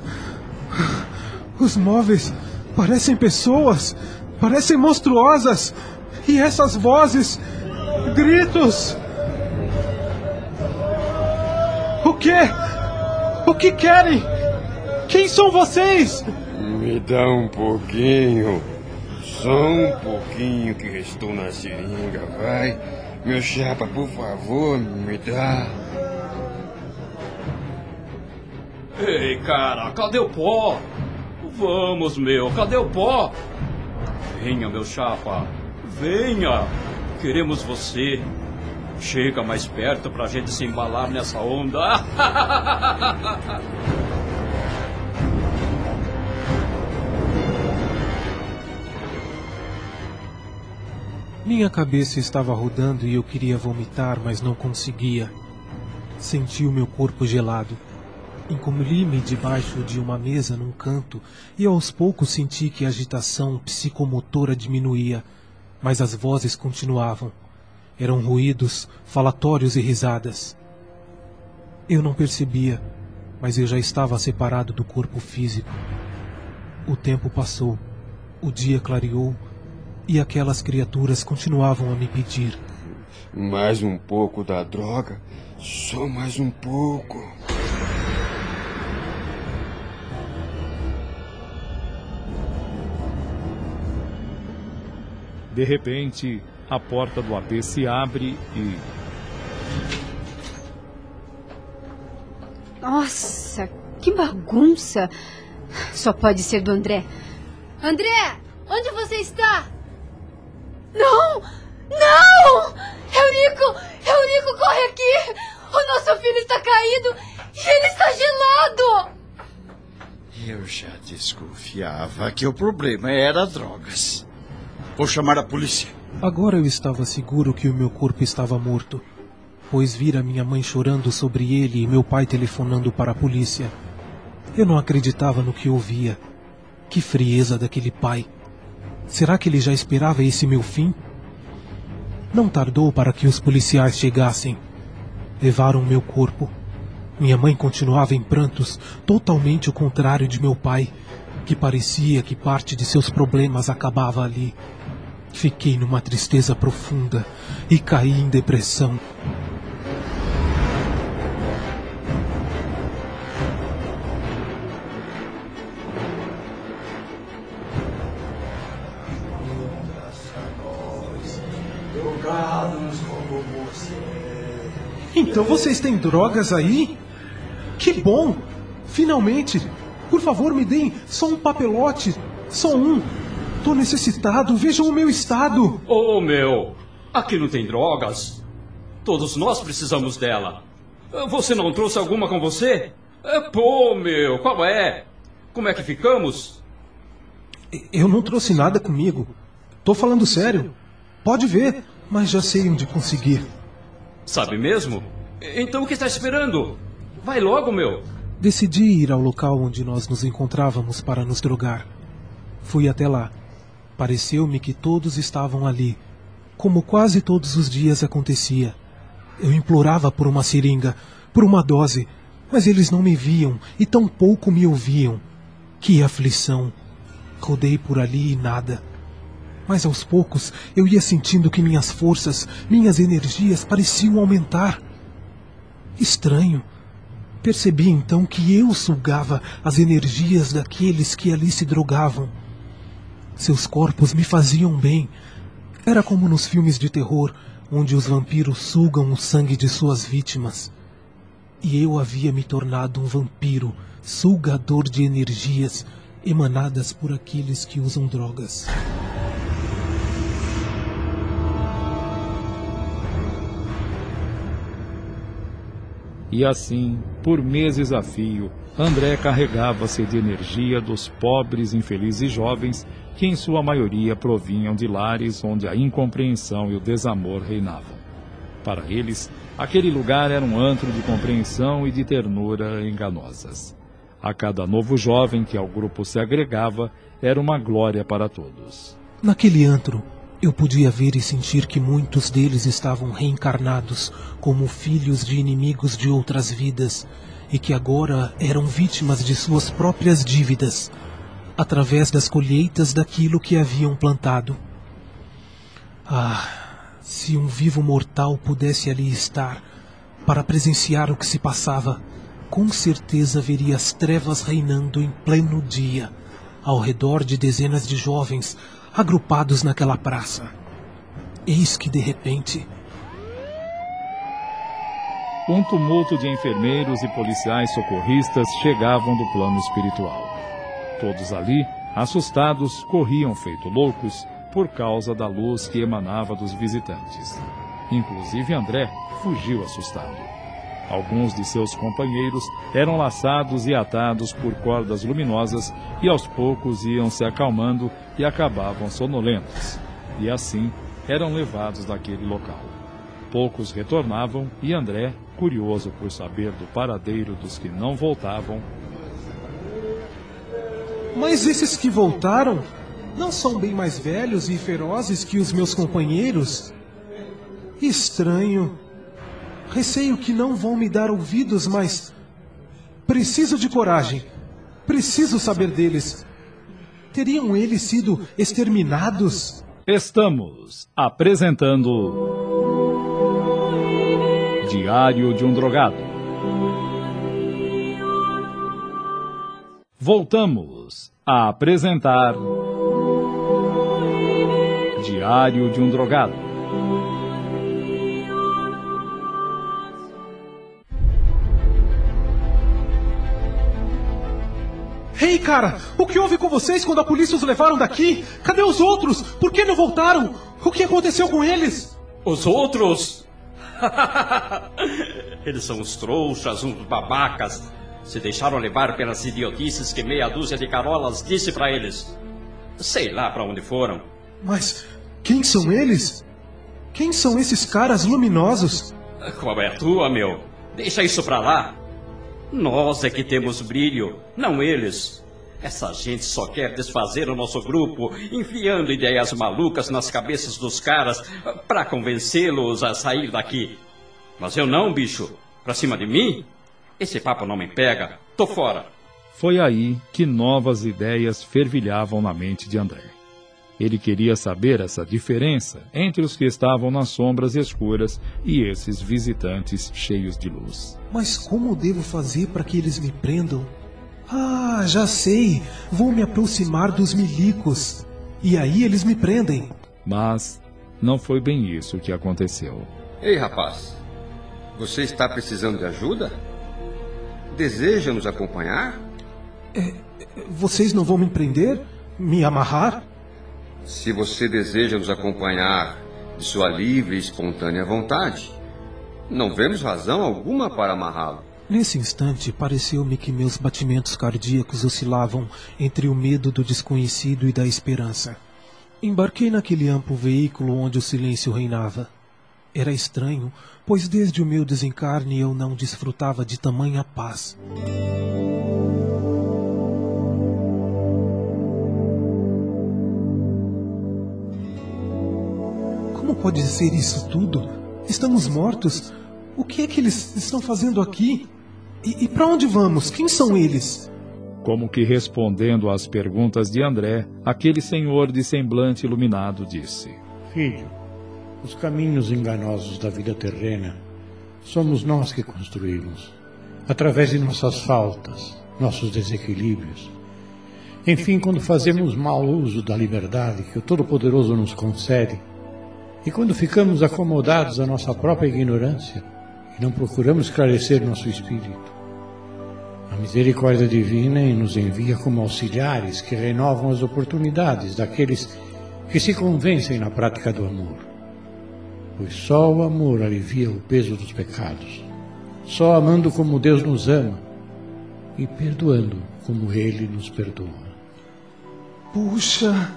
Os móveis parecem pessoas, parecem monstruosas. E essas vozes, gritos. O quê? O que querem? Quem são vocês? Me dá um pouquinho. Só um pouquinho que restou na seringa, vai. Meu chapa, por favor, me dá. Ei, cara, cadê o pó? Vamos, meu, cadê o pó? Venha, meu chapa. Venha. Queremos você. Chega mais perto pra gente se embalar nessa onda. Minha cabeça estava rodando e eu queria vomitar, mas não conseguia. Senti o meu corpo gelado. Encolhi-me debaixo de uma mesa num canto e aos poucos senti que a agitação psicomotora diminuía, mas as vozes continuavam. Eram ruídos, falatórios e risadas. Eu não percebia, mas eu já estava separado do corpo físico. O tempo passou, o dia clareou e aquelas criaturas continuavam a me pedir. Mais um pouco da droga? Só mais um pouco. De repente, a porta do AP se abre e. Nossa, que bagunça! Só pode ser do André. André, onde você está? Não! Não! Eurico! Eurico, corre aqui! O nosso filho está caído e ele está gelado! Eu já desconfiava que o problema era drogas. Vou chamar a polícia. Agora eu estava seguro que o meu corpo estava morto, pois vira minha mãe chorando sobre ele e meu pai telefonando para a polícia. Eu não acreditava no que ouvia. Que frieza daquele pai. Será que ele já esperava esse meu fim? Não tardou para que os policiais chegassem. Levaram meu corpo. Minha mãe continuava em prantos, totalmente o contrário de meu pai, que parecia que parte de seus problemas acabava ali. Fiquei numa tristeza profunda e caí em depressão. Então vocês têm drogas aí? Que bom! Finalmente! Por favor, me deem só um papelote. Só um. Tô necessitado, vejam o meu estado. Ô, oh, meu, aqui não tem drogas. Todos nós precisamos dela. Você não trouxe alguma com você? É, pô, meu, qual é? Como é que ficamos? Eu não trouxe nada comigo. Tô falando sério. Pode ver, mas já sei onde conseguir. Sabe mesmo? Então o que está esperando? Vai logo, meu. Decidi ir ao local onde nós nos encontrávamos para nos drogar. Fui até lá. Pareceu-me que todos estavam ali, como quase todos os dias acontecia. Eu implorava por uma seringa, por uma dose, mas eles não me viam e tampouco me ouviam. Que aflição! Rodei por ali e nada. Mas aos poucos eu ia sentindo que minhas forças, minhas energias pareciam aumentar. Estranho. Percebi então que eu sugava as energias daqueles que ali se drogavam. Seus corpos me faziam bem. Era como nos filmes de terror, onde os vampiros sugam o sangue de suas vítimas. E eu havia me tornado um vampiro, sugador de energias emanadas por aqueles que usam drogas. E assim, por meses a fio, André carregava-se de energia dos pobres, infelizes jovens que em sua maioria provinham de lares onde a incompreensão e o desamor reinavam. Para eles, aquele lugar era um antro de compreensão e de ternura enganosas. A cada novo jovem que ao grupo se agregava, era uma glória para todos. Naquele antro, eu podia ver e sentir que muitos deles estavam reencarnados como filhos de inimigos de outras vidas e que agora eram vítimas de suas próprias dívidas, através das colheitas daquilo que haviam plantado. Ah, se um vivo mortal pudesse ali estar, para presenciar o que se passava, com certeza veria as trevas reinando em pleno dia, ao redor de dezenas de jovens agrupados naquela praça. Eis que, de repente, um tumulto de enfermeiros e policiais socorristas chegavam do plano espiritual. Todos ali, assustados, corriam feito loucos por causa da luz que emanava dos visitantes. Inclusive André fugiu assustado. Alguns de seus companheiros eram laçados e atados por cordas luminosas e aos poucos iam se acalmando e acabavam sonolentos. E assim eram levados daquele local. poucos retornavam e André, curioso por saber do paradeiro dos que não voltavam. Mas esses que voltaram não são bem mais velhos e ferozes que os meus companheiros? Estranho. Receio que não vão me dar ouvidos, mas. Preciso de coragem. Preciso saber deles. Teriam eles sido exterminados? Estamos apresentando. Diário de um Drogado. Voltamos a apresentar. Diário de um Drogado. Ei, hey, cara, o que houve com vocês quando a polícia os levaram daqui? Cadê os outros? Por que não voltaram? O que aconteceu com eles? Os outros? eles são uns trouxas, uns babacas. Se deixaram levar pelas idiotices que meia dúzia de carolas disse para eles. Sei lá para onde foram. Mas quem são eles? Quem são esses caras luminosos? Qual é a tua, meu? Deixa isso pra lá. Nós é que temos brilho, não eles. Essa gente só quer desfazer o nosso grupo, enfiando ideias malucas nas cabeças dos caras para convencê-los a sair daqui. Mas eu não, bicho. Pra cima de mim? Esse papo não me pega. Tô fora. Foi aí que novas ideias fervilhavam na mente de André. Ele queria saber essa diferença entre os que estavam nas sombras escuras e esses visitantes cheios de luz. Mas como devo fazer para que eles me prendam? Ah, já sei! Vou me aproximar dos milicos. E aí eles me prendem. Mas não foi bem isso que aconteceu. Ei, rapaz. Você está precisando de ajuda? Deseja nos acompanhar? É, vocês não vão me prender? Me amarrar? Se você deseja nos acompanhar de sua livre e espontânea vontade, não vemos razão alguma para amarrá-lo. Nesse instante, pareceu-me que meus batimentos cardíacos oscilavam entre o medo do desconhecido e da esperança. Embarquei naquele amplo veículo onde o silêncio reinava. Era estranho, pois desde o meu desencarne eu não desfrutava de tamanha paz. Pode ser isso tudo? Estamos mortos? O que é que eles estão fazendo aqui? E, e para onde vamos? Quem são eles? Como que respondendo às perguntas de André, aquele senhor de semblante iluminado disse: Filho, os caminhos enganosos da vida terrena somos nós que construímos, através de nossas faltas, nossos desequilíbrios. Enfim, quando fazemos mau uso da liberdade que o Todo-Poderoso nos concede, e quando ficamos acomodados à nossa própria ignorância e não procuramos esclarecer nosso espírito, a misericórdia divina nos envia como auxiliares que renovam as oportunidades daqueles que se convencem na prática do amor. Pois só o amor alivia o peso dos pecados. Só amando como Deus nos ama e perdoando como Ele nos perdoa. Puxa,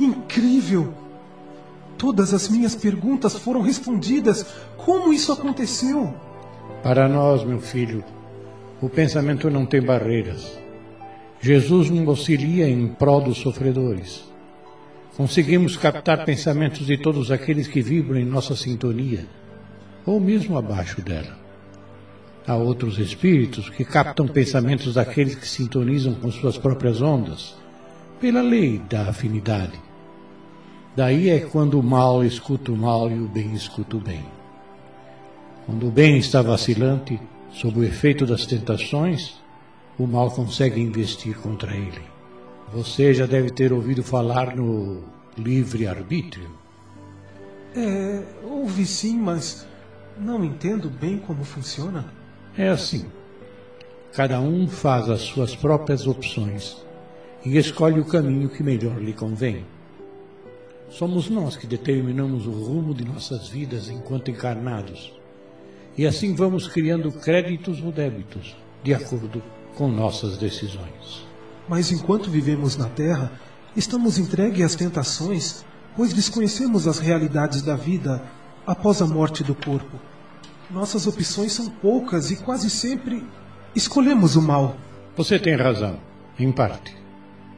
incrível! Todas as minhas perguntas foram respondidas. Como isso aconteceu? Para nós, meu filho, o pensamento não tem barreiras. Jesus não auxilia em prol dos sofredores. Conseguimos captar pensamentos de todos aqueles que vibram em nossa sintonia, ou mesmo abaixo dela. Há outros espíritos que captam pensamentos daqueles que sintonizam com suas próprias ondas, pela lei da afinidade. Daí é quando o mal escuta o mal e o bem escuta o bem. Quando o bem está vacilante, sob o efeito das tentações, o mal consegue investir contra ele. Você já deve ter ouvido falar no livre-arbítrio. É, ouvi sim, mas não entendo bem como funciona. É assim. Cada um faz as suas próprias opções e escolhe o caminho que melhor lhe convém. Somos nós que determinamos o rumo de nossas vidas enquanto encarnados. E assim vamos criando créditos ou débitos, de acordo com nossas decisões. Mas enquanto vivemos na Terra, estamos entregues às tentações, pois desconhecemos as realidades da vida, após a morte do corpo. Nossas opções são poucas e quase sempre escolhemos o mal. Você tem razão, em parte.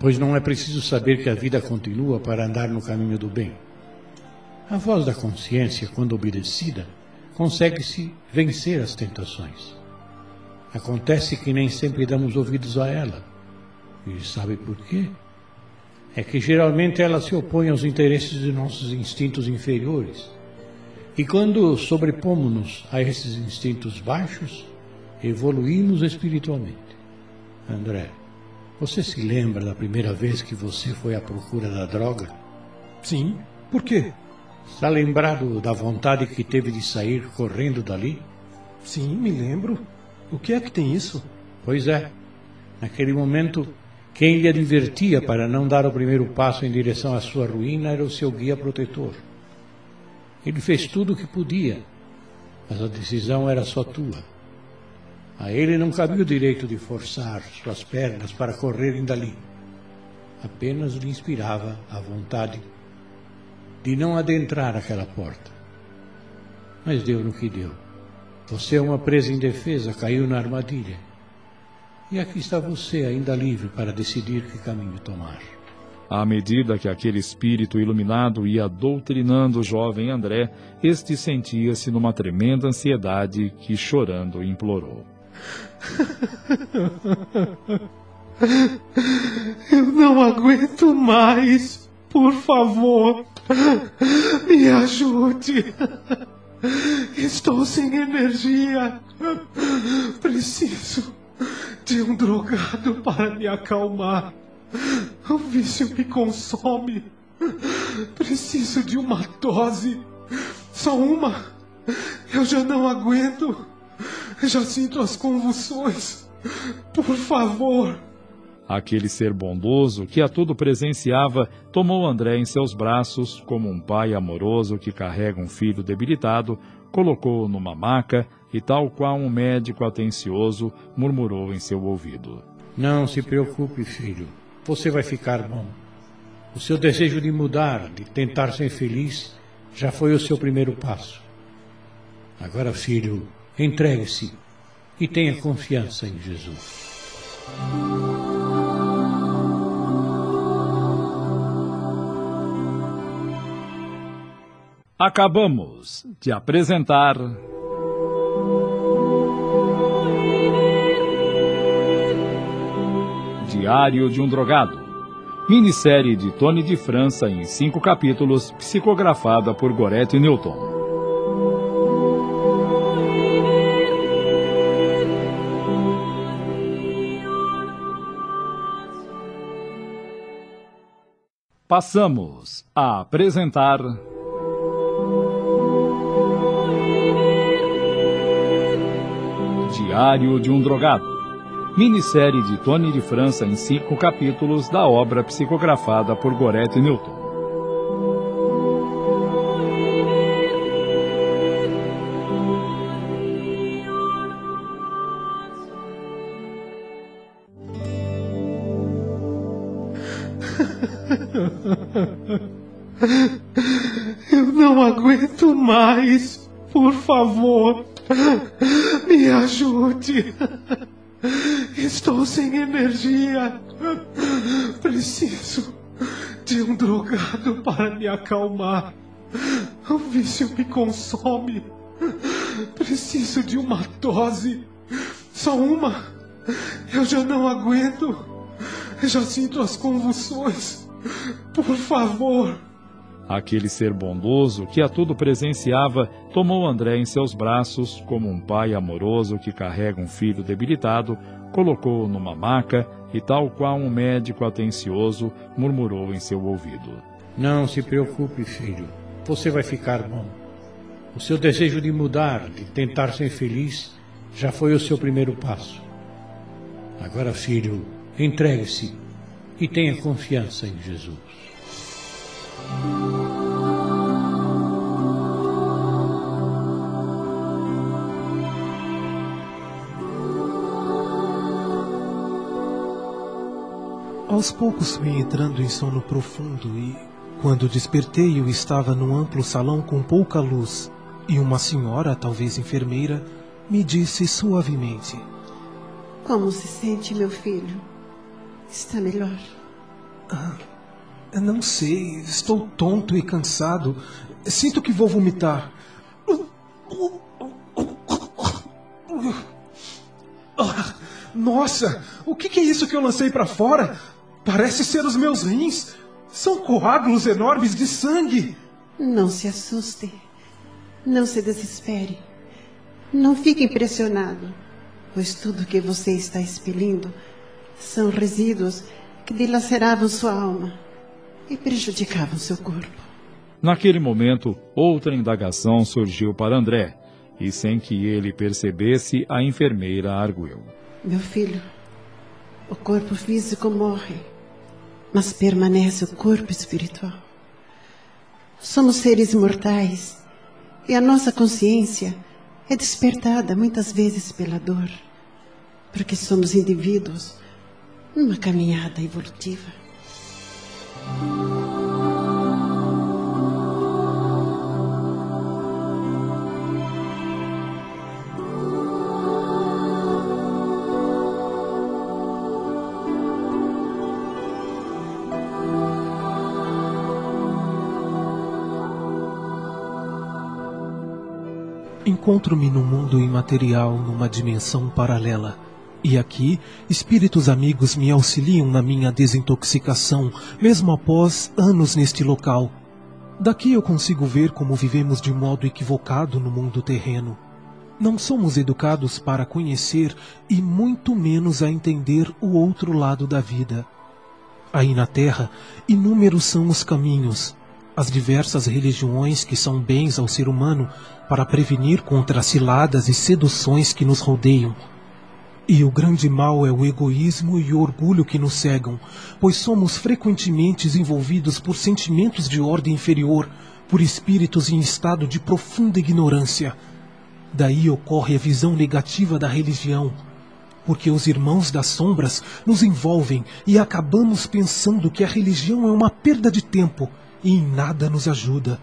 Pois não é preciso saber que a vida continua para andar no caminho do bem. A voz da consciência, quando obedecida, consegue-se vencer as tentações. Acontece que nem sempre damos ouvidos a ela. E sabe por quê? É que geralmente ela se opõe aos interesses de nossos instintos inferiores. E quando sobrepomos-nos a esses instintos baixos, evoluímos espiritualmente. André, você se lembra da primeira vez que você foi à procura da droga? Sim. Por quê? Está lembrado da vontade que teve de sair correndo dali? Sim, me lembro. O que é que tem isso? Pois é. Naquele momento, quem lhe advertia para não dar o primeiro passo em direção à sua ruína era o seu guia protetor. Ele fez tudo o que podia, mas a decisão era só tua. A ele não cabia o direito de forçar suas pernas para correrem dali. Apenas lhe inspirava a vontade de não adentrar aquela porta. Mas deu no que deu. Você é uma presa indefesa, caiu na armadilha. E aqui está você, ainda livre para decidir que caminho tomar. À medida que aquele espírito iluminado ia doutrinando o jovem André, este sentia-se numa tremenda ansiedade que, chorando, implorou. Eu não aguento mais. Por favor, me ajude. Estou sem energia. Preciso de um drogado para me acalmar. O vício me consome. Preciso de uma dose. Só uma. Eu já não aguento. Já sinto as convulsões. Por favor. Aquele ser bondoso que a tudo presenciava tomou André em seus braços, como um pai amoroso que carrega um filho debilitado, colocou-o numa maca e, tal qual um médico atencioso, murmurou em seu ouvido: Não se preocupe, filho. Você vai ficar bom. O seu desejo de mudar, de tentar ser feliz, já foi o seu primeiro passo. Agora, filho, entregue-se e tenha confiança em Jesus. Acabamos de apresentar. Diário de um Drogado. Minissérie de Tony de França em cinco capítulos, psicografada por Gorete Newton. Passamos a apresentar. Diário de um Drogado. Minissérie de Tony de França em cinco capítulos da obra psicografada por Gorete Newton. Por favor, me ajude. Estou sem energia. Preciso de um drogado para me acalmar. O vício me consome. Preciso de uma dose. Só uma. Eu já não aguento. Já sinto as convulsões. Por favor. Aquele ser bondoso que a tudo presenciava tomou André em seus braços, como um pai amoroso que carrega um filho debilitado, colocou-o numa maca e, tal qual um médico atencioso, murmurou em seu ouvido: Não se preocupe, filho. Você vai ficar bom. O seu desejo de mudar, de tentar ser feliz, já foi o seu primeiro passo. Agora, filho, entregue-se e tenha confiança em Jesus. Aos poucos fui entrando em sono profundo e, quando despertei, eu estava num amplo salão com pouca luz, E uma senhora, talvez enfermeira, me disse suavemente: Como se sente, meu filho? Está melhor? Ah, não sei, estou tonto e cansado. Sinto que vou vomitar. Nossa, o que é isso que eu lancei para fora? Parece ser os meus rins. São coágulos enormes de sangue. Não se assuste. Não se desespere. Não fique impressionado, pois tudo que você está expelindo são resíduos que dilaceravam sua alma e prejudicavam seu corpo. Naquele momento, outra indagação surgiu para André, e sem que ele percebesse, a enfermeira arguiu. Meu filho, o corpo físico morre, mas permanece o corpo espiritual. Somos seres mortais e a nossa consciência é despertada muitas vezes pela dor, porque somos indivíduos numa caminhada evolutiva. Encontro-me no mundo imaterial numa dimensão paralela. E aqui, espíritos amigos me auxiliam na minha desintoxicação, mesmo após anos neste local. Daqui eu consigo ver como vivemos de modo equivocado no mundo terreno. Não somos educados para conhecer e muito menos a entender o outro lado da vida. Aí na Terra, inúmeros são os caminhos, as diversas religiões que são bens ao ser humano para prevenir contra as ciladas e seduções que nos rodeiam. E o grande mal é o egoísmo e o orgulho que nos cegam, pois somos frequentemente envolvidos por sentimentos de ordem inferior, por espíritos em estado de profunda ignorância. Daí ocorre a visão negativa da religião, porque os irmãos das sombras nos envolvem e acabamos pensando que a religião é uma perda de tempo e em nada nos ajuda.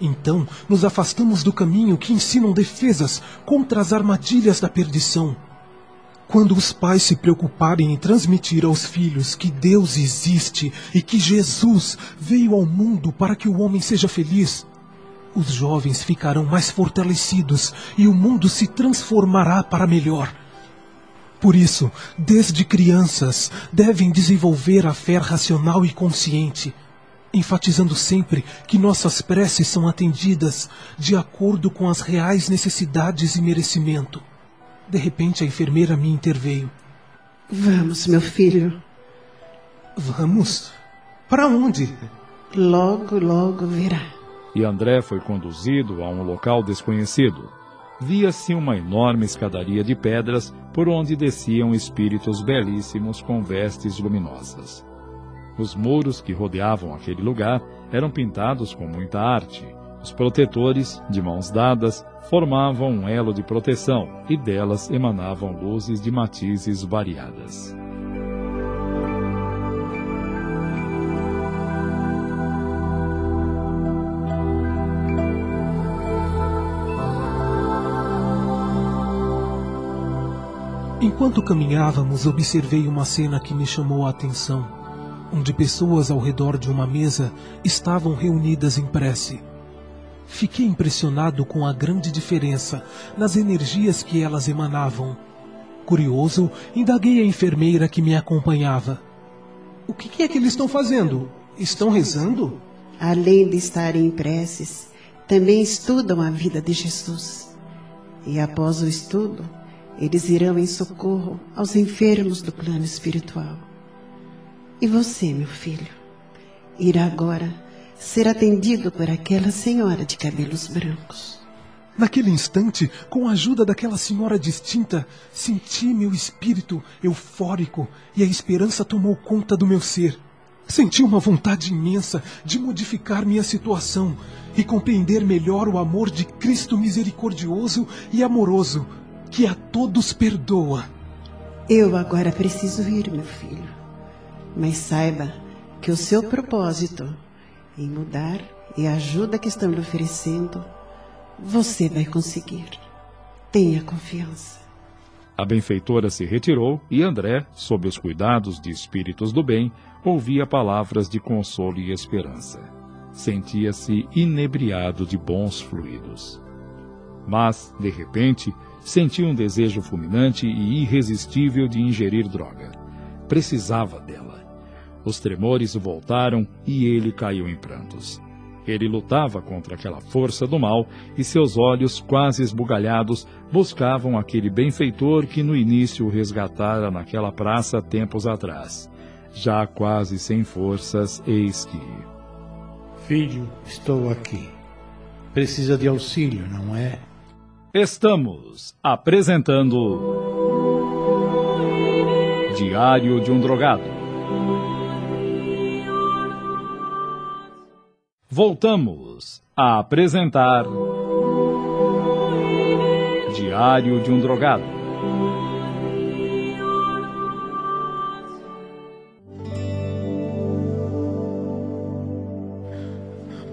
Então, nos afastamos do caminho que ensinam defesas contra as armadilhas da perdição. Quando os pais se preocuparem em transmitir aos filhos que Deus existe e que Jesus veio ao mundo para que o homem seja feliz, os jovens ficarão mais fortalecidos e o mundo se transformará para melhor. Por isso, desde crianças, devem desenvolver a fé racional e consciente enfatizando sempre que nossas preces são atendidas de acordo com as reais necessidades e merecimento. De repente a enfermeira me interveio. Vamos, meu filho. Vamos? Para onde? Logo, logo verá. E André foi conduzido a um local desconhecido. Via-se uma enorme escadaria de pedras por onde desciam espíritos belíssimos com vestes luminosas. Os muros que rodeavam aquele lugar eram pintados com muita arte. Os protetores, de mãos dadas, formavam um elo de proteção e delas emanavam luzes de matizes variadas. Enquanto caminhávamos, observei uma cena que me chamou a atenção onde pessoas ao redor de uma mesa estavam reunidas em prece. Fiquei impressionado com a grande diferença nas energias que elas emanavam. Curioso, indaguei a enfermeira que me acompanhava. O que é que eles estão fazendo? Estão rezando? Além de estarem em preces, também estudam a vida de Jesus. E após o estudo, eles irão em socorro aos enfermos do plano espiritual. E você, meu filho, irá agora ser atendido por aquela senhora de cabelos brancos. Naquele instante, com a ajuda daquela senhora distinta, senti meu espírito eufórico e a esperança tomou conta do meu ser. Senti uma vontade imensa de modificar minha situação e compreender melhor o amor de Cristo misericordioso e amoroso, que a todos perdoa. Eu agora preciso ir, meu filho. Mas saiba que o seu propósito em mudar e a ajuda que estão lhe oferecendo Você vai conseguir. Tenha confiança. A benfeitora se retirou e André, sob os cuidados de espíritos do bem, ouvia palavras de consolo e esperança. Sentia-se inebriado de bons fluidos. Mas, de repente, sentiu um desejo fulminante e irresistível de ingerir droga. Precisava dela. Os tremores voltaram e ele caiu em prantos. Ele lutava contra aquela força do mal e seus olhos, quase esbugalhados, buscavam aquele benfeitor que no início o resgatara naquela praça tempos atrás. Já quase sem forças, eis que. Filho, estou aqui. Precisa de auxílio, não é? Estamos apresentando. Diário de um Drogado. Voltamos a apresentar. Diário de um Drogado.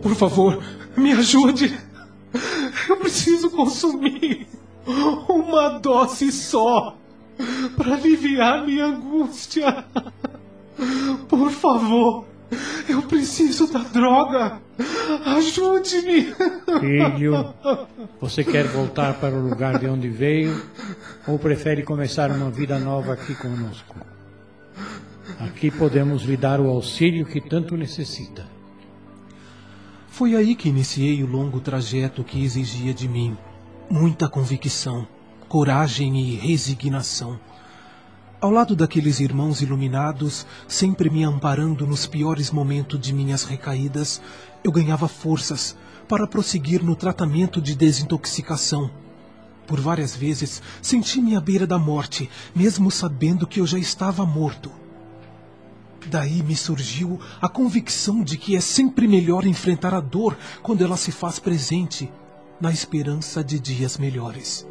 Por favor, me ajude. Eu preciso consumir uma dose só para aliviar minha angústia. Por favor, eu preciso da droga. Ajude-me. Filho, você quer voltar para o lugar de onde veio ou prefere começar uma vida nova aqui conosco? Aqui podemos lhe dar o auxílio que tanto necessita. Foi aí que iniciei o longo trajeto que exigia de mim muita convicção, coragem e resignação. Ao lado daqueles irmãos iluminados, sempre me amparando nos piores momentos de minhas recaídas, eu ganhava forças para prosseguir no tratamento de desintoxicação. Por várias vezes senti-me à beira da morte, mesmo sabendo que eu já estava morto. Daí me surgiu a convicção de que é sempre melhor enfrentar a dor quando ela se faz presente, na esperança de dias melhores.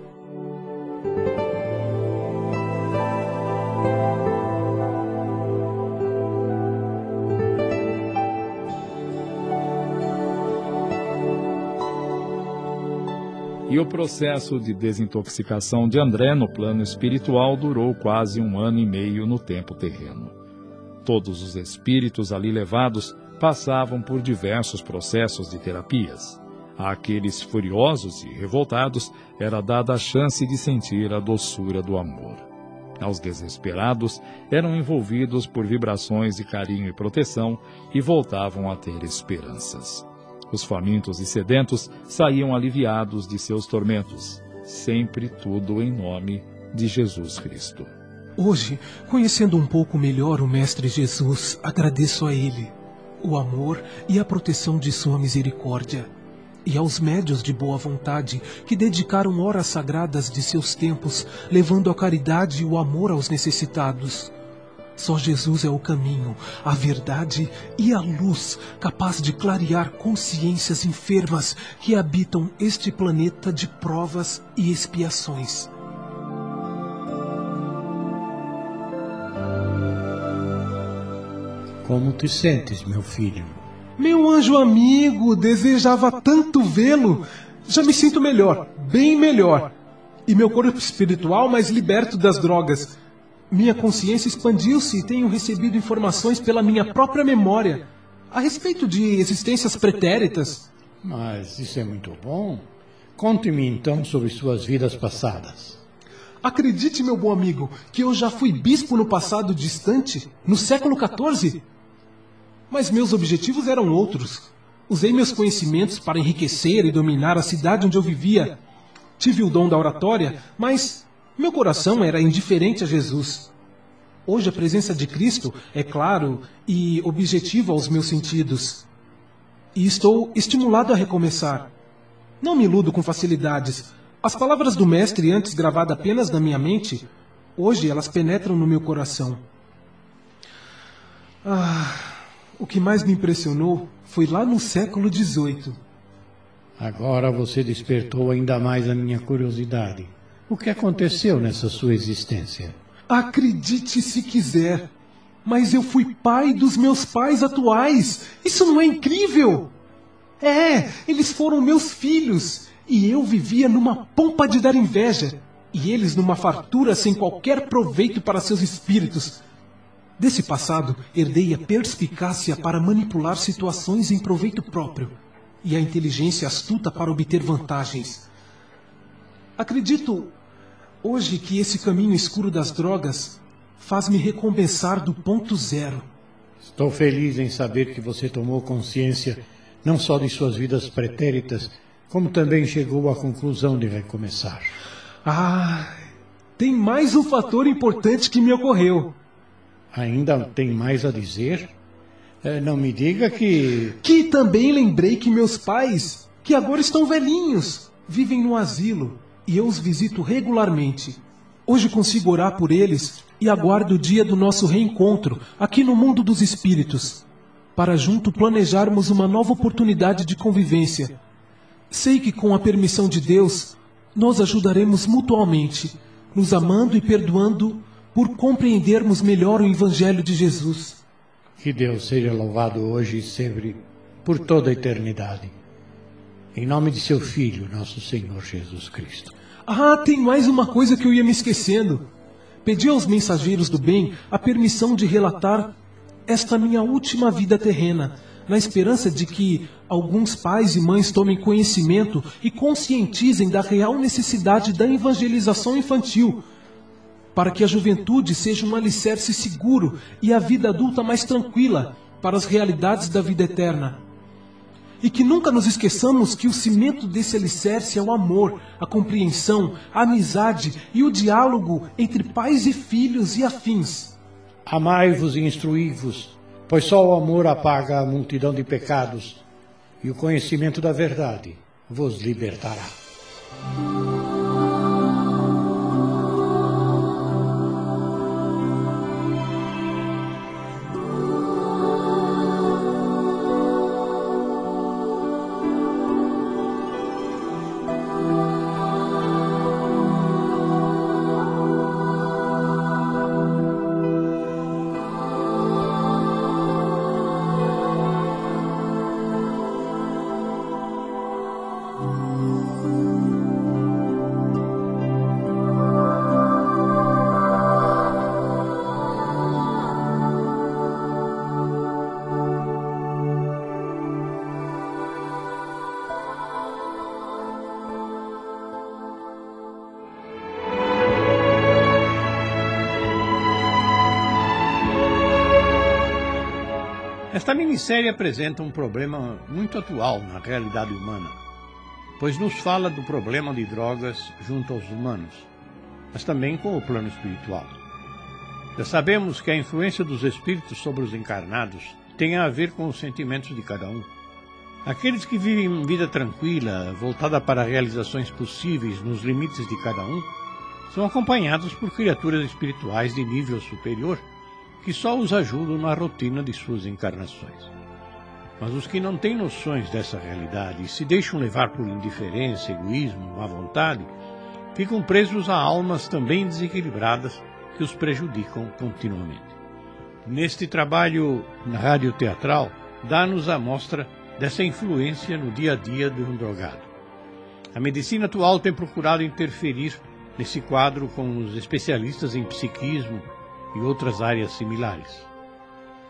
E o processo de desintoxicação de André no plano espiritual durou quase um ano e meio no tempo terreno. Todos os espíritos ali levados passavam por diversos processos de terapias. Àqueles furiosos e revoltados era dada a chance de sentir a doçura do amor. Aos desesperados eram envolvidos por vibrações de carinho e proteção e voltavam a ter esperanças. Os famintos e sedentos saíam aliviados de seus tormentos, sempre tudo em nome de Jesus Cristo. Hoje, conhecendo um pouco melhor o Mestre Jesus, agradeço a Ele o amor e a proteção de Sua misericórdia, e aos médios de boa vontade que dedicaram horas sagradas de seus tempos, levando a caridade e o amor aos necessitados. Só Jesus é o caminho, a verdade e a luz capaz de clarear consciências enfermas que habitam este planeta de provas e expiações. Como te sentes, meu filho? Meu anjo amigo, desejava tanto vê-lo. Já me sinto melhor, bem melhor. E meu corpo espiritual mais liberto das drogas. Minha consciência expandiu-se e tenho recebido informações pela minha própria memória a respeito de existências pretéritas. Mas isso é muito bom. Conte-me então sobre suas vidas passadas. Acredite, meu bom amigo, que eu já fui bispo no passado distante, no século XIV. Mas meus objetivos eram outros. Usei meus conhecimentos para enriquecer e dominar a cidade onde eu vivia. Tive o dom da oratória, mas meu coração era indiferente a Jesus. Hoje a presença de Cristo é claro e objetivo aos meus sentidos. E estou estimulado a recomeçar. Não me iludo com facilidades. As palavras do Mestre, antes gravadas apenas na minha mente, hoje elas penetram no meu coração. Ah, o que mais me impressionou foi lá no século XVIII. Agora você despertou ainda mais a minha curiosidade. O que aconteceu nessa sua existência? Acredite se quiser, mas eu fui pai dos meus pais atuais. Isso não é incrível? É, eles foram meus filhos. e eu vivia numa pompa de dar inveja, e eles numa fartura sem qualquer proveito para seus espíritos. Desse passado, herdei a perspicácia para manipular situações em proveito próprio e a inteligência astuta para obter vantagens. Acredito hoje que esse caminho escuro das drogas faz-me recompensar do ponto zero. Estou feliz em saber que você tomou consciência não só de suas vidas pretéritas, como também chegou à conclusão de recomeçar. Ah, tem mais um fator importante que me ocorreu. Ainda tem mais a dizer? É, não me diga que. Que também lembrei que meus pais, que agora estão velhinhos, vivem no asilo e eu os visito regularmente. Hoje consigo orar por eles e aguardo o dia do nosso reencontro aqui no mundo dos espíritos, para junto planejarmos uma nova oportunidade de convivência. Sei que com a permissão de Deus, nós ajudaremos mutuamente, nos amando e perdoando por compreendermos melhor o Evangelho de Jesus. Que Deus seja louvado hoje e sempre, por toda a eternidade. Em nome de seu Filho, nosso Senhor Jesus Cristo. Ah, tem mais uma coisa que eu ia me esquecendo. Pedi aos mensageiros do bem a permissão de relatar esta minha última vida terrena, na esperança de que alguns pais e mães tomem conhecimento e conscientizem da real necessidade da evangelização infantil, para que a juventude seja um alicerce seguro e a vida adulta mais tranquila para as realidades da vida eterna. E que nunca nos esqueçamos que o cimento desse alicerce é o amor, a compreensão, a amizade e o diálogo entre pais e filhos e afins. Amai-vos e instruí-vos, pois só o amor apaga a multidão de pecados, e o conhecimento da verdade vos libertará. Minissérie apresenta um problema muito atual na realidade humana, pois nos fala do problema de drogas junto aos humanos, mas também com o plano espiritual. Já sabemos que a influência dos espíritos sobre os encarnados tem a ver com os sentimentos de cada um. Aqueles que vivem vida tranquila, voltada para realizações possíveis nos limites de cada um, são acompanhados por criaturas espirituais de nível superior que só os ajudam na rotina de suas encarnações. Mas os que não têm noções dessa realidade e se deixam levar por indiferença, egoísmo, má vontade, ficam presos a almas também desequilibradas que os prejudicam continuamente. Neste trabalho na rádio teatral, dá-nos a mostra dessa influência no dia a dia de um drogado. A medicina atual tem procurado interferir nesse quadro com os especialistas em psiquismo, e outras áreas similares.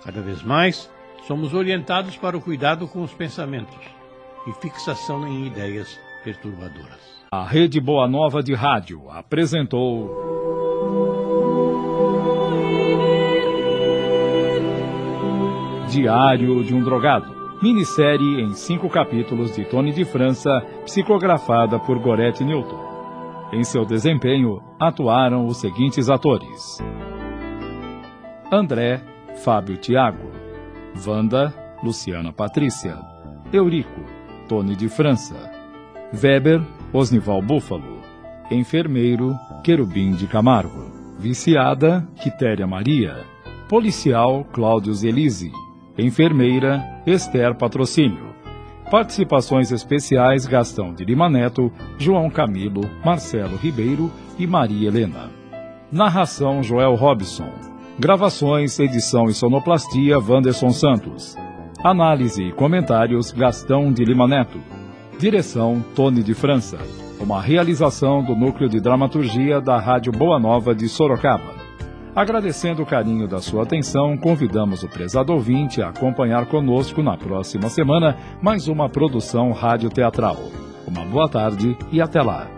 Cada vez mais, somos orientados para o cuidado com os pensamentos e fixação em ideias perturbadoras. A Rede Boa Nova de Rádio apresentou. Diário de um Drogado. Minissérie em cinco capítulos de Tony de França, psicografada por Gorete Newton. Em seu desempenho, atuaram os seguintes atores: André, Fábio Tiago. Wanda, Luciana Patrícia. Eurico, Tony de França. Weber, Osnival Búfalo. Enfermeiro, Querubim de Camargo. Viciada, Quitéria Maria. Policial, Cláudio Zelise. Enfermeira, Esther Patrocínio. Participações especiais Gastão de Lima Neto, João Camilo, Marcelo Ribeiro e Maria Helena. Narração Joel Robson. Gravações, edição e sonoplastia Wanderson Santos. Análise e comentários Gastão de Lima Neto. Direção Tony de França. Uma realização do Núcleo de Dramaturgia da Rádio Boa Nova de Sorocaba. Agradecendo o carinho da sua atenção, convidamos o prezado ouvinte a acompanhar conosco na próxima semana mais uma produção rádio teatral. Uma boa tarde e até lá.